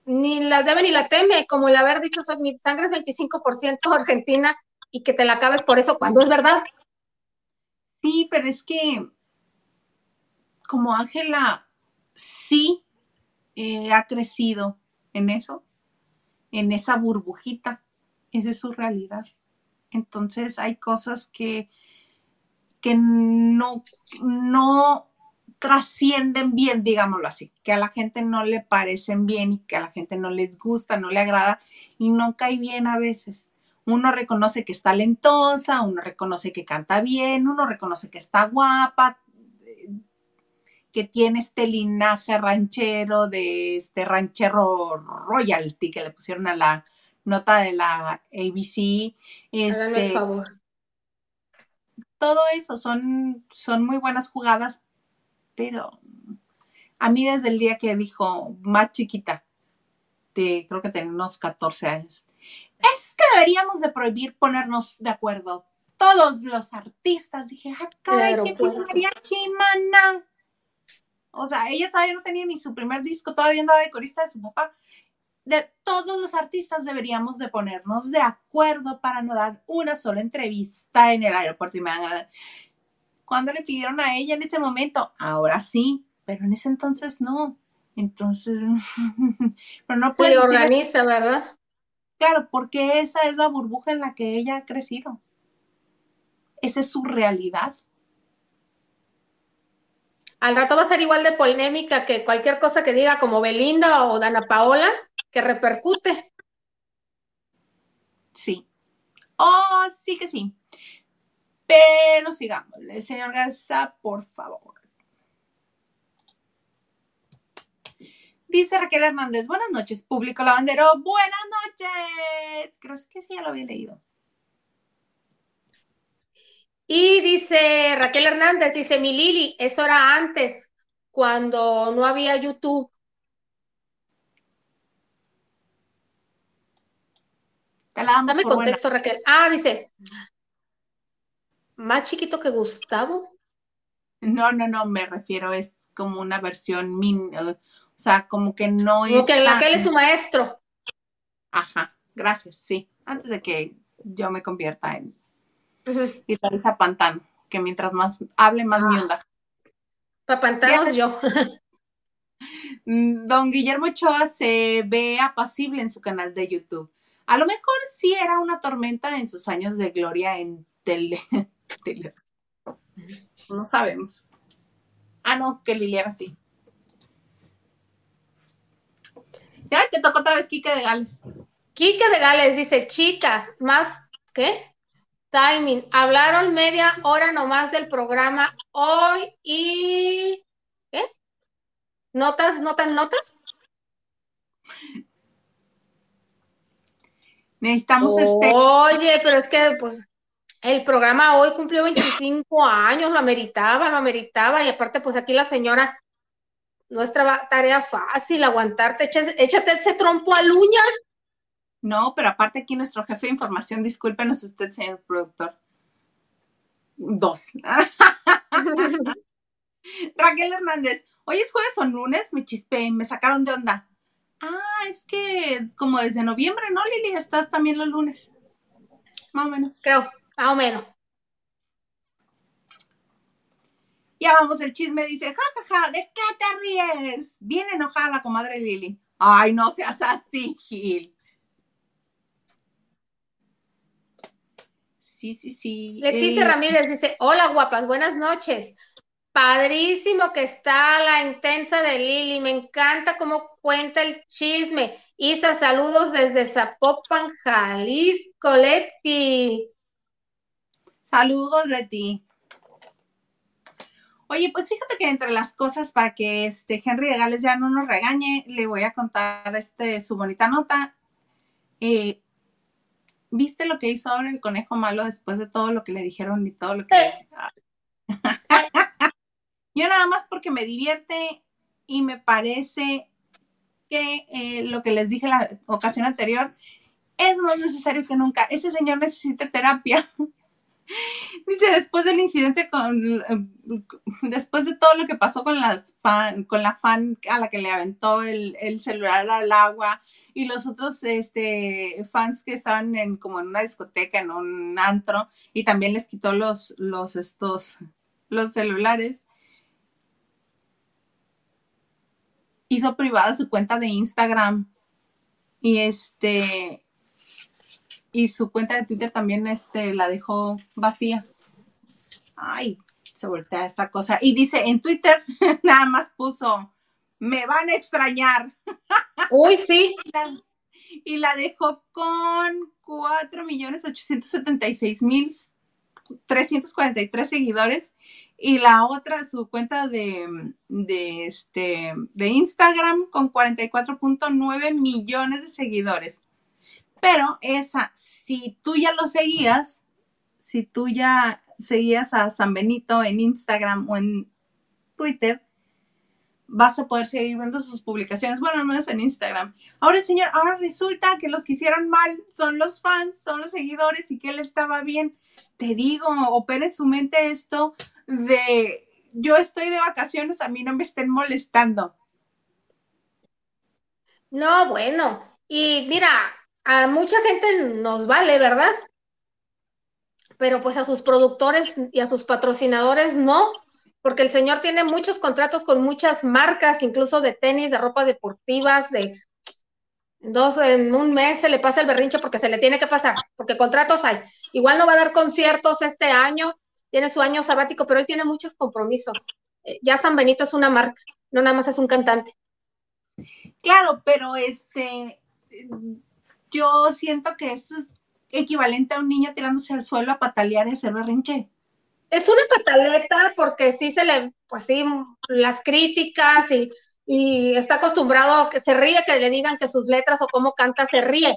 ni la debe ni la teme, como el haber dicho, mi sangre es 25% argentina y que te la acabes por eso, cuando es verdad. Sí, pero es que como Ángela sí eh, ha crecido en eso, en esa burbujita, esa es su realidad. Entonces hay cosas que, que no, no trascienden bien, digámoslo así, que a la gente no le parecen bien y que a la gente no les gusta, no le agrada y no cae bien a veces. Uno reconoce que es talentosa, uno reconoce que canta bien, uno reconoce que está guapa, que tiene este linaje ranchero de este ranchero royalty que le pusieron a la nota de la ABC. Este, favor. Todo eso son, son muy buenas jugadas, pero a mí desde el día que dijo más chiquita, de, creo que tenía unos 14 años, es que deberíamos de prohibir ponernos de acuerdo todos los artistas. Dije, ah, caray, qué María Chimana. O sea, ella todavía no tenía ni su primer disco, todavía andaba de corista de su papá. De todos los artistas deberíamos de ponernos de acuerdo para no dar una sola entrevista en el aeropuerto. Y me van Cuando le pidieron a ella en ese momento, ahora sí, pero en ese entonces no. Entonces, pero no puede. Se organiza, ¿verdad? Claro, porque esa es la burbuja en la que ella ha crecido. Esa es su realidad. Al rato va a ser igual de polémica que cualquier cosa que diga como Belinda o Dana Paola, que repercute. Sí. Oh, sí que sí. Pero sigamos. El señor Garza, por favor. Dice Raquel Hernández, buenas noches, público lavandero. Buenas noches. Creo que sí, ya lo había leído. Y dice Raquel Hernández, dice mi Lili, eso era antes, cuando no había YouTube. Dame contexto, Raquel. Ah, dice, más chiquito que Gustavo. No, no, no, me refiero, es como una versión, min, o sea, como que no es. Como que Raquel es su maestro. Ajá, gracias, sí. Antes de que yo me convierta en y tal esa pantano, que mientras más hable, más mi ah. onda. Papantanos yo. Mm, don Guillermo Ochoa se ve apacible en su canal de YouTube. A lo mejor sí era una tormenta en sus años de gloria en tele. No sabemos. Ah, no, que Liliana sí. Ya te tocó otra vez Quique de Gales. Quique de Gales dice, chicas, más, ¿qué? Timing. Hablaron media hora nomás del programa hoy y. ¿Qué? ¿Notas? ¿Notan notas? Necesitamos este. Oye, pero es que, pues, el programa hoy cumplió 25 años, lo ameritaba, lo ameritaba, y aparte, pues aquí la señora, nuestra tarea fácil, aguantarte, échate ese trompo a luña. No, pero aparte aquí nuestro jefe de información, discúlpenos usted, señor productor. Dos. Raquel Hernández, hoy es jueves o lunes, me chispé, me sacaron de onda. Ah, es que como desde noviembre, ¿no, Lili? Estás también los lunes. Más o menos. Creo, más o menos. Ya vamos, el chisme dice, jajaja, ¿de qué te ríes? Bien enojada la comadre Lili. Ay, no seas así, Gil. Sí, sí, sí. Leticia eh, Ramírez dice, hola guapas, buenas noches. Padrísimo que está la intensa de Lili, me encanta cómo cuenta el chisme. Isa, saludos desde Zapopan, Jalisco, Leti. Saludos, Leti. Oye, pues fíjate que entre las cosas para que este Henry de Gales ya no nos regañe, le voy a contar este su bonita nota. Eh, ¿Viste lo que hizo ahora el conejo malo después de todo lo que le dijeron y todo lo que... Yo nada más porque me divierte y me parece que eh, lo que les dije la ocasión anterior es más necesario que nunca. Ese señor necesita terapia. Dice, después del incidente con, después de todo lo que pasó con las fan, con la fan a la que le aventó el, el celular al agua, y los otros este, fans que estaban en como en una discoteca, en un antro, y también les quitó los, los, estos, los celulares. Hizo privada su cuenta de Instagram y este y su cuenta de Twitter también este la dejó vacía. Ay, se voltea esta cosa. Y dice en Twitter nada más puso me van a extrañar. Uy, sí. y la dejó con 4.876.343 seguidores. Y la otra, su cuenta de, de, este, de Instagram con 44.9 millones de seguidores. Pero esa, si tú ya lo seguías, si tú ya seguías a San Benito en Instagram o en Twitter, vas a poder seguir viendo sus publicaciones, bueno, al menos en Instagram. Ahora señor, ahora resulta que los que hicieron mal son los fans, son los seguidores y que él estaba bien. Te digo, opera en su mente esto de yo estoy de vacaciones, a mí no me estén molestando. No, bueno, y mira, a mucha gente nos vale, ¿verdad? Pero pues a sus productores y a sus patrocinadores no, porque el señor tiene muchos contratos con muchas marcas, incluso de tenis, de ropa deportivas, de dos en un mes se le pasa el berrinche porque se le tiene que pasar, porque contratos hay. Igual no va a dar conciertos este año, tiene su año sabático, pero él tiene muchos compromisos. Eh, ya San Benito es una marca, no nada más es un cantante. Claro, pero este, yo siento que eso es equivalente a un niño tirándose al suelo a patalear y hacer berrinche. Es una pataleta porque sí se le, pues sí, las críticas y, y está acostumbrado a que se ríe, que le digan que sus letras o cómo canta se ríe.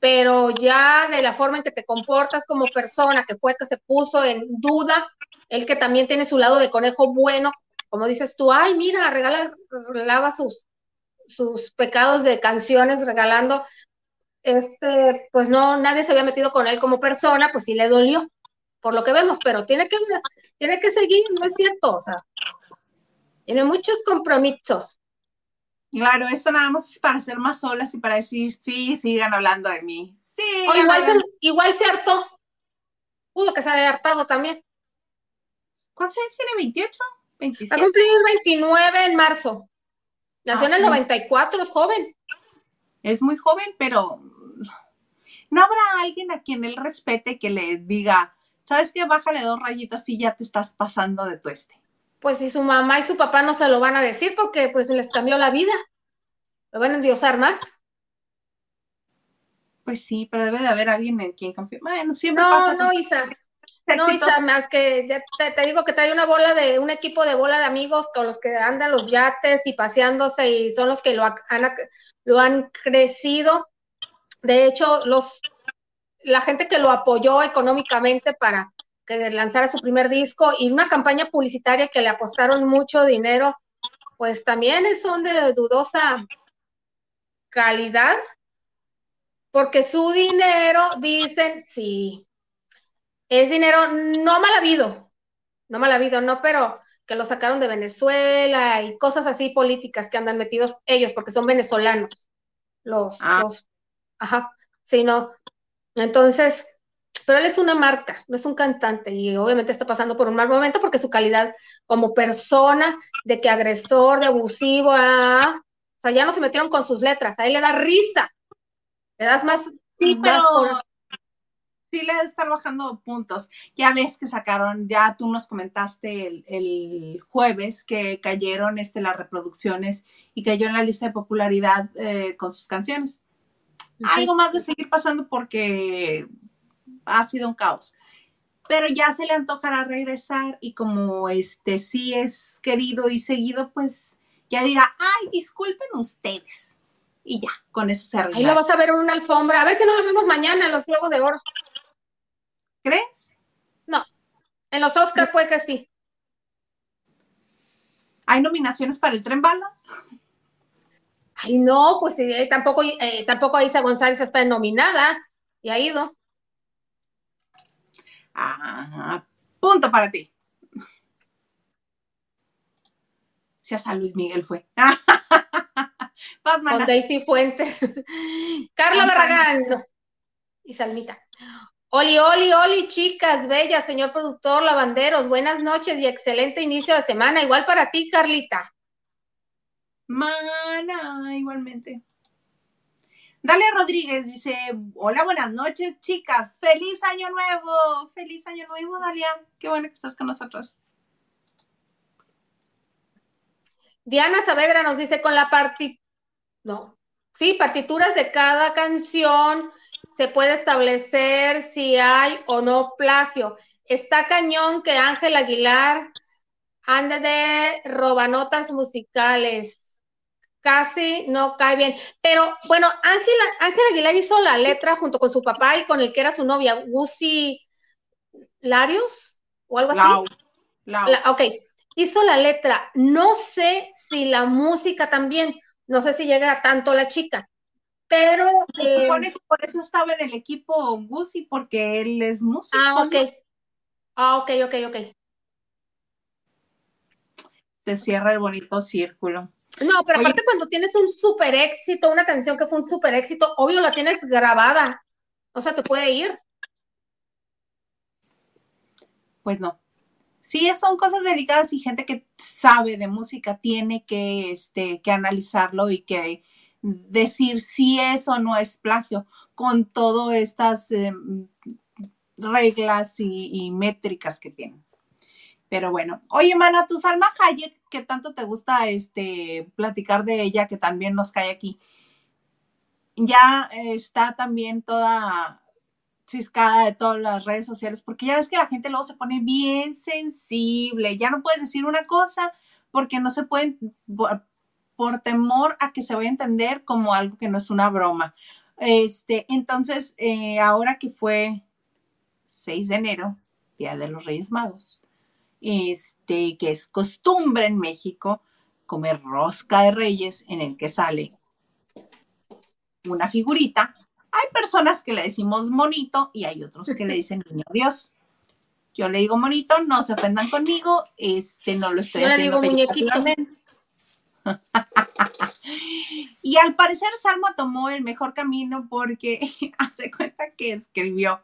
Pero ya de la forma en que te comportas como persona, que fue que se puso en duda, el que también tiene su lado de conejo bueno, como dices tú, ay, mira, regala, regalaba sus, sus pecados de canciones regalando, este, pues no, nadie se había metido con él como persona, pues sí le dolió, por lo que vemos, pero tiene que, tiene que seguir, no es cierto, o sea, tiene muchos compromisos. Claro, esto nada más es para ser más solas y para decir, sí, sigan hablando de mí. Sí. O igual, se, igual se hartó. Pudo que se haya hartado también. ¿Cuántos años tiene? ¿28? ¿27? Ha cumplido el 29 en marzo. Nació en el 94, es joven. Es muy joven, pero no habrá alguien a quien él respete que le diga, ¿sabes qué? Bájale dos rayitas y ya te estás pasando de tu este. Pues si su mamá y su papá no se lo van a decir porque pues les cambió la vida. ¿Lo van a endiosar más? Pues sí, pero debe de haber alguien en quien cambió. Bueno, siempre no, pasa. No, Isa. No, Isa, más que te, te, digo que trae una bola de, un equipo de bola de amigos con los que andan los yates y paseándose y son los que lo han, lo han crecido. De hecho, los, la gente que lo apoyó económicamente para que lanzara su primer disco y una campaña publicitaria que le apostaron mucho dinero, pues también son de dudosa calidad, porque su dinero, dicen, sí, es dinero no mal habido, no mal habido, no, pero que lo sacaron de Venezuela y cosas así políticas que andan metidos ellos, porque son venezolanos, los, ah. los, ajá, sí, no. Entonces, pero él es una marca, no es un cantante y obviamente está pasando por un mal momento porque su calidad como persona, de que agresor, de abusivo, ah, o sea, ya no se metieron con sus letras, a él le da risa, le das más, sí, más pero sí le estar bajando puntos. Ya ves que sacaron, ya tú nos comentaste el, el jueves que cayeron este, las reproducciones y cayó en la lista de popularidad eh, con sus canciones. Algo más de seguir pasando porque ha sido un caos. Pero ya se le antojará regresar y como este sí es querido y seguido, pues ya dirá, ay, disculpen ustedes. Y ya, con eso se arregla. Ahí lo vas a ver en una alfombra. A ver si nos vemos mañana en los Globos de Oro. ¿Crees? No. En los Oscars fue que sí. ¿Hay nominaciones para el tren bala? Ay, no, pues eh, tampoco, eh, tampoco Isa González está nominada y ha ido. Ah, punto para ti. Si hasta Luis Miguel fue. Con Daisy Fuentes. Carla Barragán. Y Salmita. Oli, oli, oli, chicas, bellas, señor productor, lavanderos, buenas noches y excelente inicio de semana. Igual para ti, Carlita. Mana, igualmente. Dale Rodríguez dice, hola, buenas noches, chicas. Feliz año nuevo. Feliz año nuevo, Dalia. Qué bueno que estás con nosotros. Diana Saavedra nos dice con la partitura, no, sí, partituras de cada canción se puede establecer si hay o no plagio. Está cañón que Ángel Aguilar ande de robanotas musicales casi no cae bien. Pero bueno, Ángela, Ángel Aguilar hizo la letra junto con su papá y con el que era su novia, Gucci Larios o algo así. Lau. ok, hizo la letra. No sé si la música también, no sé si llega a tanto la chica, pero... Se supone que por eso estaba en el equipo Gucci, porque él es músico. Ah, ok. Ah, ok, ok, ok. Se cierra el bonito círculo. No, pero aparte cuando tienes un super éxito, una canción que fue un super éxito, obvio la tienes grabada. O sea, te puede ir. Pues no. Sí, son cosas delicadas y gente que sabe de música tiene que, este, que analizarlo y que decir si eso no es plagio con todas estas em, reglas y, métricas que tienen. Pero bueno, oye, mana, tu Salma Hayek, que tanto te gusta este, platicar de ella, que también nos cae aquí, ya está también toda ciscada de todas las redes sociales, porque ya ves que la gente luego se pone bien sensible, ya no puedes decir una cosa porque no se pueden, por, temor a que se vaya a entender como algo que no es una broma. Este, entonces, eh, ahora que fue 6 de enero, Día de los Reyes Magos, este, que es costumbre en México comer rosca de reyes en el que sale una figurita. Hay personas que le decimos monito y hay otros que le dicen niño Dios. Yo le digo monito, no se ofendan conmigo, este no lo estoy Yo haciendo. Le digo muñequito. y al parecer Salma tomó el mejor camino porque hace cuenta que escribió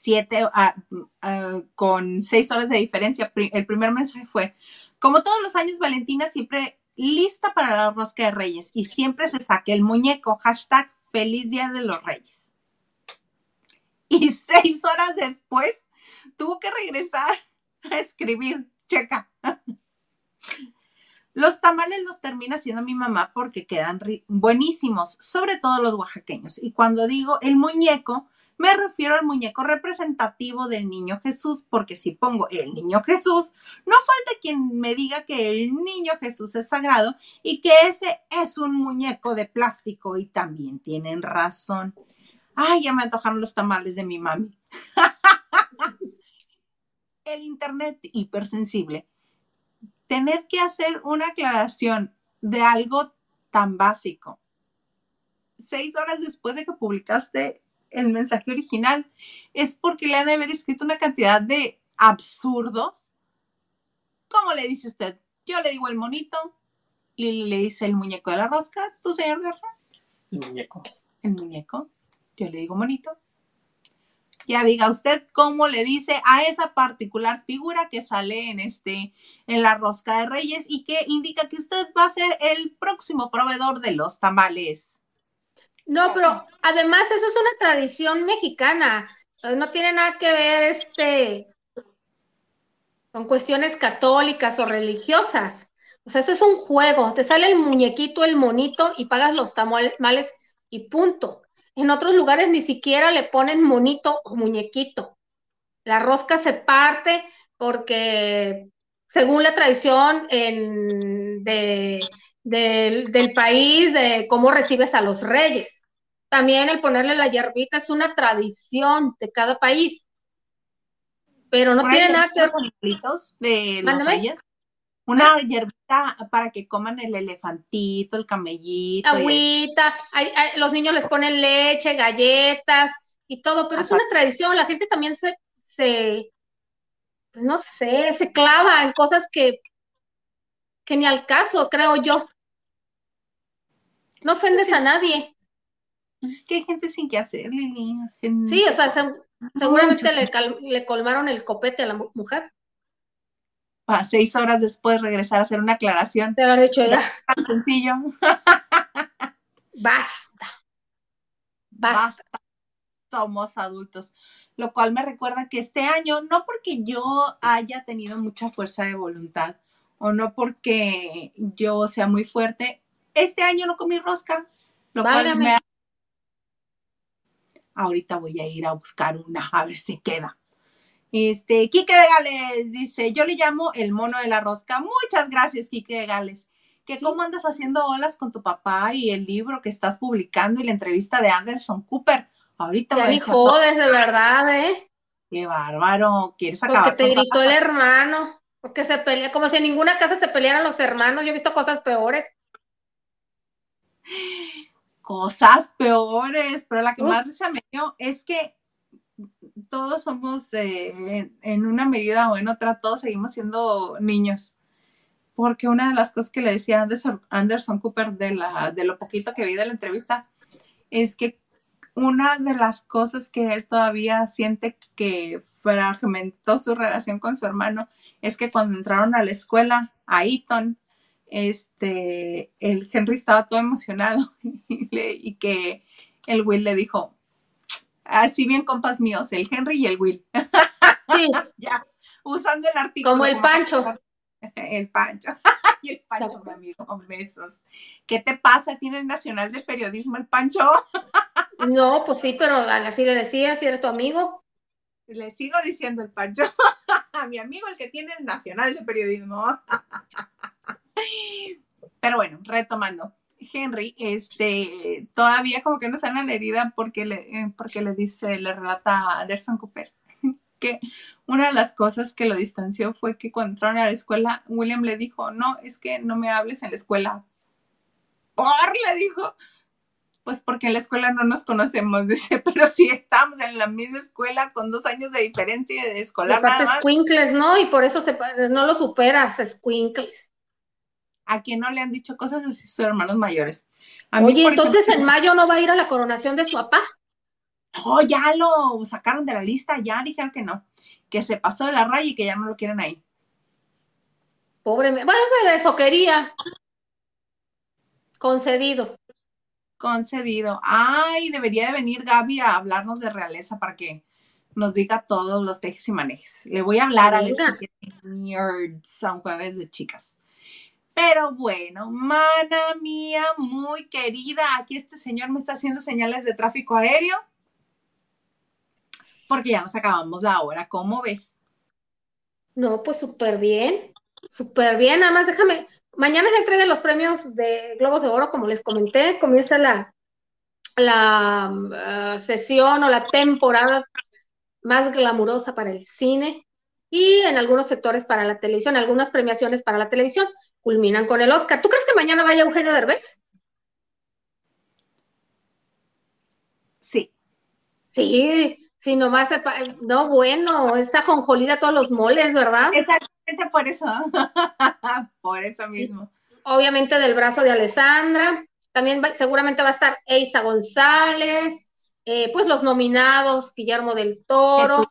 siete, ah, con seis horas de diferencia. El primer mensaje fue, como todos los años, Valentina siempre lista para la rosca de reyes y siempre se saque el muñeco, hashtag feliz día de los reyes. Y seis horas después tuvo que regresar a escribir, checa. Los tamales los termina haciendo mi mamá porque quedan buenísimos, sobre todo los oaxaqueños. Y cuando digo el muñeco, me refiero al muñeco representativo del niño Jesús, porque si pongo el niño Jesús, no falta quien me diga que el niño Jesús es sagrado y que ese es un muñeco de plástico y también tienen razón. Ay, ya me antojaron los tamales de mi mami. el Internet hipersensible. Tener que hacer una aclaración de algo tan básico. Seis horas después de que publicaste el mensaje original, es porque le han de haber escrito una cantidad de absurdos. ¿Cómo le dice usted? Yo le digo el monito y le dice el muñeco de la rosca. ¿Tú, señor Garza? El muñeco. El muñeco. Yo le digo monito. Ya diga usted cómo le dice a esa particular figura que sale en este en la rosca de Reyes y que indica que usted va a ser el próximo proveedor de los tamales. No, pero además eso es una tradición mexicana. No tiene nada que ver este con cuestiones católicas o religiosas. O sea, eso es un juego. Te sale el muñequito, el monito y pagas los tamales y punto. En otros lugares ni siquiera le ponen monito o muñequito. La rosca se parte porque, según la tradición del país, de cómo recibes a los reyes. También el ponerle la hierbita es una tradición de cada país. Pero no tiene nada que ver de los reyes. Una ah. hierbita para que coman el elefantito, el camellito. Agüita, los niños les ponen leche, galletas y todo, pero es una tradición. La gente también se, se, pues no sé, se clava en cosas que, que ni al caso, creo yo. No ofendes pues a nadie. Pues es que hay gente sin que hacer, Lili. Sí, o sea, seguramente le, le, colmaron el copete a la mujer. Seis horas después regresar a hacer una aclaración. Te haber dicho ya. Tan sencillo. Basta. Basta. Somos adultos. Lo cual me recuerda que este año, no porque yo haya tenido mucha fuerza de voluntad o no porque yo sea muy fuerte, este año no comí rosca, lo cual me Ahorita voy a ir a buscar una, a ver si queda. Este, Quique de Gales dice, yo le llamo el mono de la rosca. Muchas gracias, Quique de Gales. Que cómo andas haciendo olas con tu papá y el libro que estás publicando y la entrevista de Anderson Cooper. Ahorita ya ni jodes, de verdad, ¿eh? Qué bárbaro. ¿Quieres acabar Porque te gritó el hermano. Porque se pelea, como si en ninguna casa se pelearan los hermanos. Yo he visto cosas peores. Cosas peores, pero la que más risa me dio es que todos somos eh, en una medida o en otra, todos seguimos siendo niños. Porque una de las cosas que le decía Anderson, Anderson Cooper de, la, de lo poquito que vi de la entrevista es que una de las cosas que él todavía siente que fragmentó su relación con su hermano es que cuando entraron a la escuela, a Eton, este, el Henry estaba todo emocionado y, que el Will le dijo, así bien compas míos, el Henry y el Will. Sí. ya, usando el artículo. Como el Pancho. El Pancho. y el Pancho, mi amigo, besos. ¿Qué te pasa? ¿Tiene el Nacional de Periodismo el Pancho? no, pues sí, pero así le decía, si eres tu amigo. Le sigo diciendo el Pancho. A mi amigo, el que tiene el Nacional de Periodismo. Pero bueno, retomando. Henry, este, todavía como que no sana la herida porque le, eh, porque le dice, le relata a Anderson Cooper que una de las cosas que lo distanció fue que cuando entraron a la escuela, William le dijo, no, es que no me hables en la escuela. Por, le dijo, pues porque en la escuela no nos conocemos, dice, pero sí estamos en la misma escuela con dos años de diferencia de escolar. Squinkles, ¿no? Y por eso se, no lo superas, Squinkles. A quien no le han dicho cosas así sus hermanos mayores. Oye, entonces en mayo no va a ir a la coronación de su papá. Oh, ya lo sacaron de la lista, ya dijeron que no, que se pasó de la raya y que ya no lo quieren ahí. Pobre, bueno, eso quería. Concedido. Concedido. Ay, debería de venir Gaby a hablarnos de realeza para que nos diga todos los tejes y manejes. Le voy a hablar a ver si un jueves de chicas. Pero bueno, mana mía, muy querida, aquí este señor me está haciendo señales de tráfico aéreo porque ya nos acabamos la hora. ¿Cómo ves? No, pues súper bien, súper bien. Nada más déjame, mañana se entregan los premios de Globos de Oro, como les comenté, comienza la, la uh, sesión o la temporada más glamurosa para el cine y en algunos sectores para la televisión, algunas premiaciones para la televisión, culminan con el Oscar. ¿Tú crees que mañana vaya Eugenio Derbez? Sí. Sí, Sí, nomás, no, bueno, esa jonjolida todos los moles, ¿verdad? Exactamente por eso, por eso mismo. Obviamente del brazo de Alessandra, también seguramente va a estar Eisa González, eh, pues los nominados, Guillermo del Toro.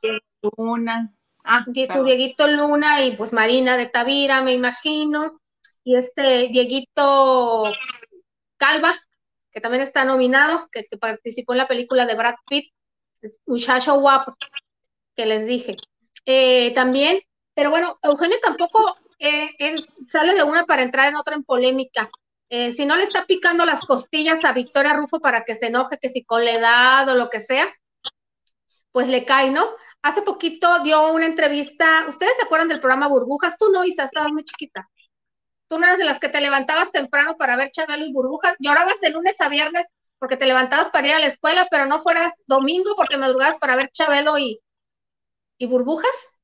Luna. Ah, tu Dieguito Luna y pues Marina de Tavira, me imagino. Y este Dieguito Calva, que también está nominado, que participó en la película de Brad Pitt muchacho guapo que les dije. Eh, también, pero bueno, Eugenio tampoco eh, él sale de una para entrar en otra en polémica. Eh, si no le está picando las costillas a Victoria Rufo para que se enoje, que si con la edad o lo que sea, pues le cae, ¿no? Hace poquito dio una entrevista, ¿ustedes se acuerdan del programa Burbujas? Tú no, Isa, estabas muy chiquita. Tú no eras de las que te levantabas temprano para ver Chabelo y Burbujas, llorabas de lunes a viernes porque te levantabas para ir a la escuela, pero no fueras domingo porque madrugabas para ver Chabelo y, y burbujas.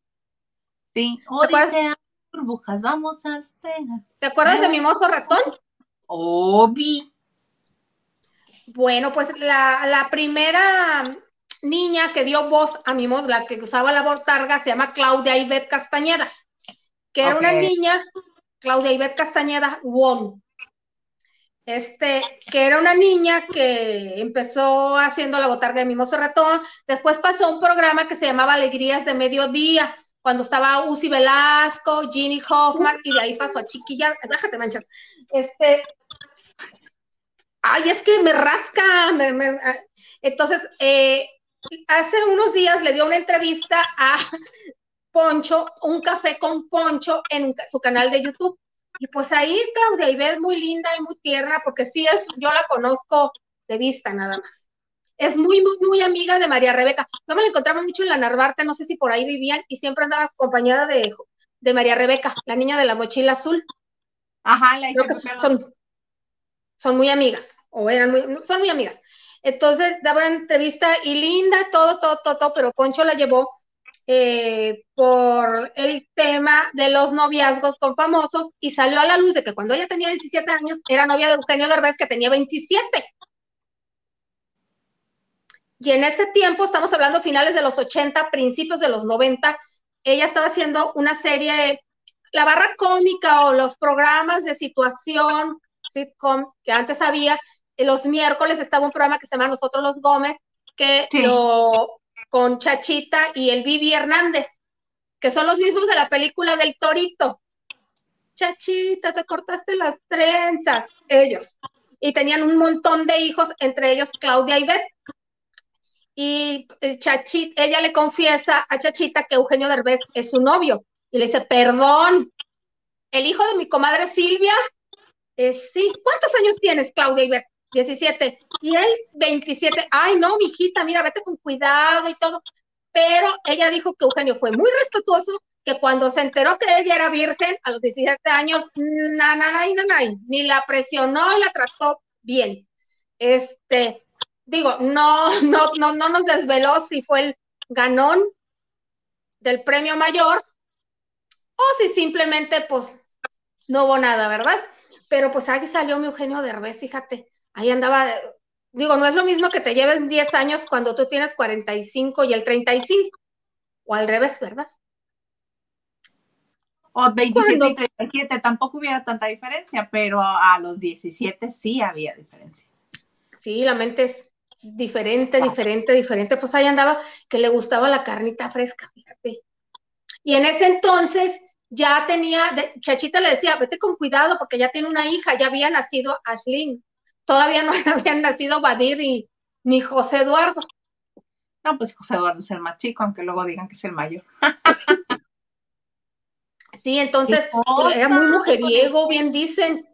Sí, o dice burbujas, vamos a despegar. ¿Te acuerdas de mi mozo ratón? Obi. Bueno, pues la, la, primera niña que dio voz a mi mozo, la que usaba la botarga, se llama Claudia Ivette Castañeda, que era una niña, Claudia Ivette Castañeda Wong este, que era una niña que empezó haciendo la botarga de Mimoso Ratón, después pasó un programa que se llamaba Alegrías de Mediodía, cuando estaba Uzi Velasco, Ginny Hoffman, y de ahí pasó a Chiquilla, déjate manchas, este, ay, es que me rasca, ah, entonces, eh, hace unos días le dio una entrevista a Poncho, un café con Poncho en su canal de YouTube, y pues ahí Claudia y es muy linda y muy tierna, porque sí es, yo la conozco de vista nada más. Es muy, muy, muy amiga de María Rebeca. Yo me la encontraba mucho en la Narvarte, no sé si por ahí vivían, y siempre andaba acompañada de, de María Rebeca, la niña de la mochila azul. Ajá, la Creo que son, son muy amigas, o eran muy, son muy amigas. Entonces, daba entrevista y linda, todo, todo, todo, todo, pero Poncho la llevó eh, por el tema de los noviazgos con famosos y salió a la luz de que cuando ella tenía 17 años era novia de Eugenio Derbez que tenía 27. Y en ese tiempo, estamos hablando finales de los 80, principios de los 90, ella estaba haciendo una serie, la barra cómica o los programas de situación, sitcom, que antes había, los miércoles estaba un programa que se llama Nosotros los Gómez, que lo, con Chachita y el Vivi Hernández, que son los mismos de la película del Torito. Chachita, te cortaste las trenzas, ellos. Y tenían un montón de hijos, entre ellos Claudia y Beth. Y Chachita, ella le confiesa a Chachita que Eugenio Derbez es su novio. Y le dice, perdón, el hijo de mi comadre Silvia, es sí. ¿Cuántos años tienes, Claudia y Beth? 17. Y él, 27. Ay, no, mijita, mira, vete con cuidado y todo. Pero ella dijo que Eugenio fue muy respetuoso, que cuando se enteró que ella era virgen a los 17 años, na, na, na, na, ni la presionó y la trató bien. Este, digo, no, no, no, no nos desveló si fue el ganón del premio mayor o si simplemente, pues, no hubo nada, ¿verdad? Pero pues ahí salió mi Eugenio Derbez, fíjate, ahí andaba, digo, no es lo mismo que te lleves 10 años cuando tú tienes 45 y el 35, o al revés, ¿verdad? O 27 y 37, tampoco hubiera tanta diferencia, pero a los 17 sí había diferencia. Sí, la mente es diferente, diferente, diferente. Pues ahí andaba que le gustaba la carnita fresca, fíjate. Y en ese entonces ya tenía, Chachita le decía, vete con cuidado porque ya tiene una hija, ya había nacido Ashlyn todavía no habían nacido Badir y, ni José Eduardo. No, pues José Eduardo es el más chico, aunque luego digan que es el mayor. sí, entonces era muy mujeriego, bien dicen.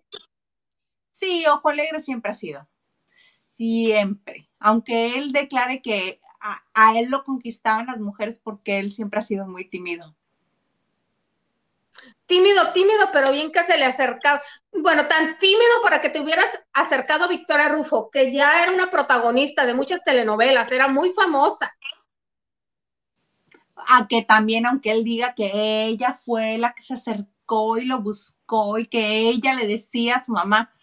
Sí, Ojo Alegre siempre ha sido. Siempre. Aunque él declare que a él lo conquistaban las mujeres porque él siempre ha sido muy tímido tímido, tímido, pero bien que se le acercaba. Bueno, tan tímido para que te hubieras acercado a Victoria Rufo, que ya era una protagonista de muchas telenovelas, era muy famosa. A que también, aunque él diga que ella fue la que se acercó y lo buscó y que ella le decía a su mamá,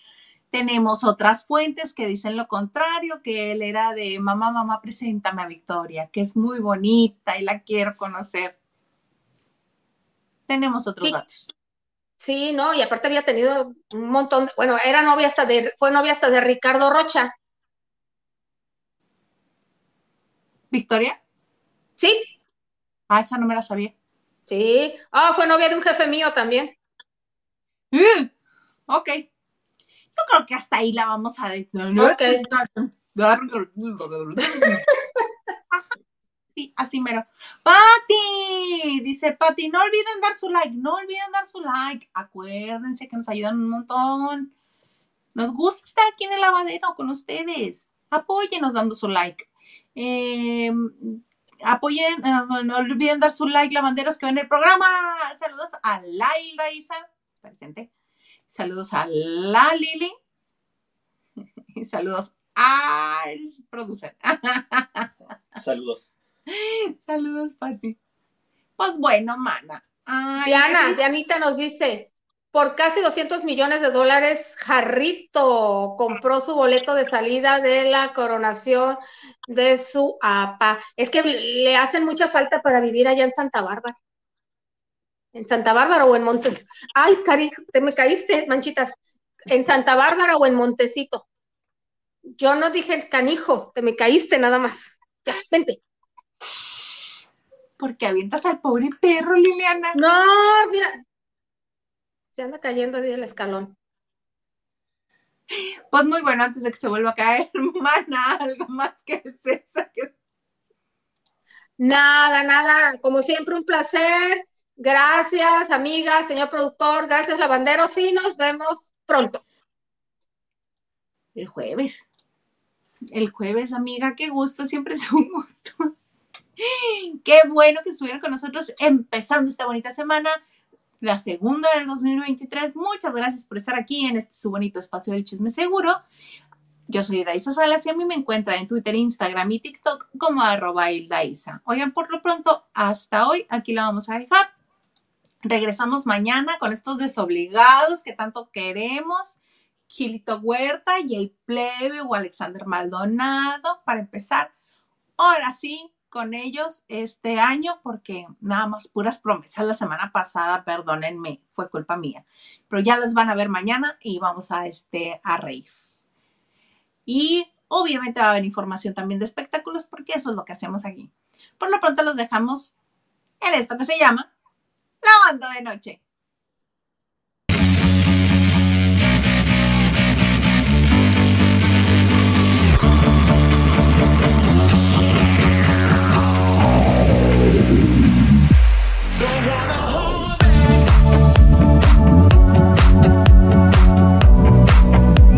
tenemos otras fuentes que dicen lo contrario, que él era de mamá, mamá, preséntame a Victoria, que es muy bonita y la quiero conocer tenemos otros datos. Sí, no, y aparte había tenido un montón, de, bueno, era novia hasta de, fue novia hasta de Ricardo Rocha. ¿Victoria? Sí. Ah, esa no me la sabía. Sí. Ah, fue novia de un jefe mío también. Mm, ok. Yo creo que hasta ahí la vamos a decir. Okay. así mero. Pati, dice Pati, no olviden dar su like, no olviden dar su like. Acuérdense que nos ayudan un montón. Nos gusta estar aquí en el lavadero con ustedes. Apóyenos dando su like. Em, apoyen, eh, no olviden dar su like, lavanderos que ven el programa. Saludos a Laila Isa, presente. Saludos a la Lili. Y saludos al producer. Saludos. Saludos, Pati. Pues bueno, mana. Diana, Dianita nos dice, por casi 200 millones de dólares, Jarrito compró su boleto de salida de la coronación de su APA. Es que le hacen mucha falta para vivir allá en Santa Bárbara. En Santa Bárbara o en Montes. Ay, cari, te me caíste, manchitas. En Santa Bárbara o en Montecito. Yo no dije el canijo, te me caíste nada más. Ya, vente porque avientas al pobre perro, Liliana. No, mira, se anda cayendo del escalón. Pues muy bueno, antes de que se vuelva a caer, hermana, algo más que es Nada, nada, como siempre un placer. Gracias, amiga, señor productor, gracias, lavandero. Sí, nos vemos pronto. El jueves. El jueves, amiga, qué gusto, siempre es un gusto. Qué bueno que estuvieron con nosotros empezando esta bonita semana, la segunda del 2023. Muchas gracias por estar aquí en este su bonito espacio del chisme seguro. Yo soy Daisa Salas y a mí me encuentra en Twitter, Instagram y TikTok como arroba. Oigan, por lo pronto, hasta hoy aquí la vamos a dejar. Regresamos mañana con estos desobligados que tanto queremos. Gilito Huerta y el plebe o Alexander Maldonado para empezar. Ahora sí, con ellos este año porque nada más puras promesas la semana pasada, perdónenme, fue culpa mía. Pero ya los van a ver mañana y vamos a este a reír. Y obviamente va a haber información también de espectáculos porque eso es lo que hacemos aquí. Por lo pronto los dejamos en esto que se llama La Banda de Noche.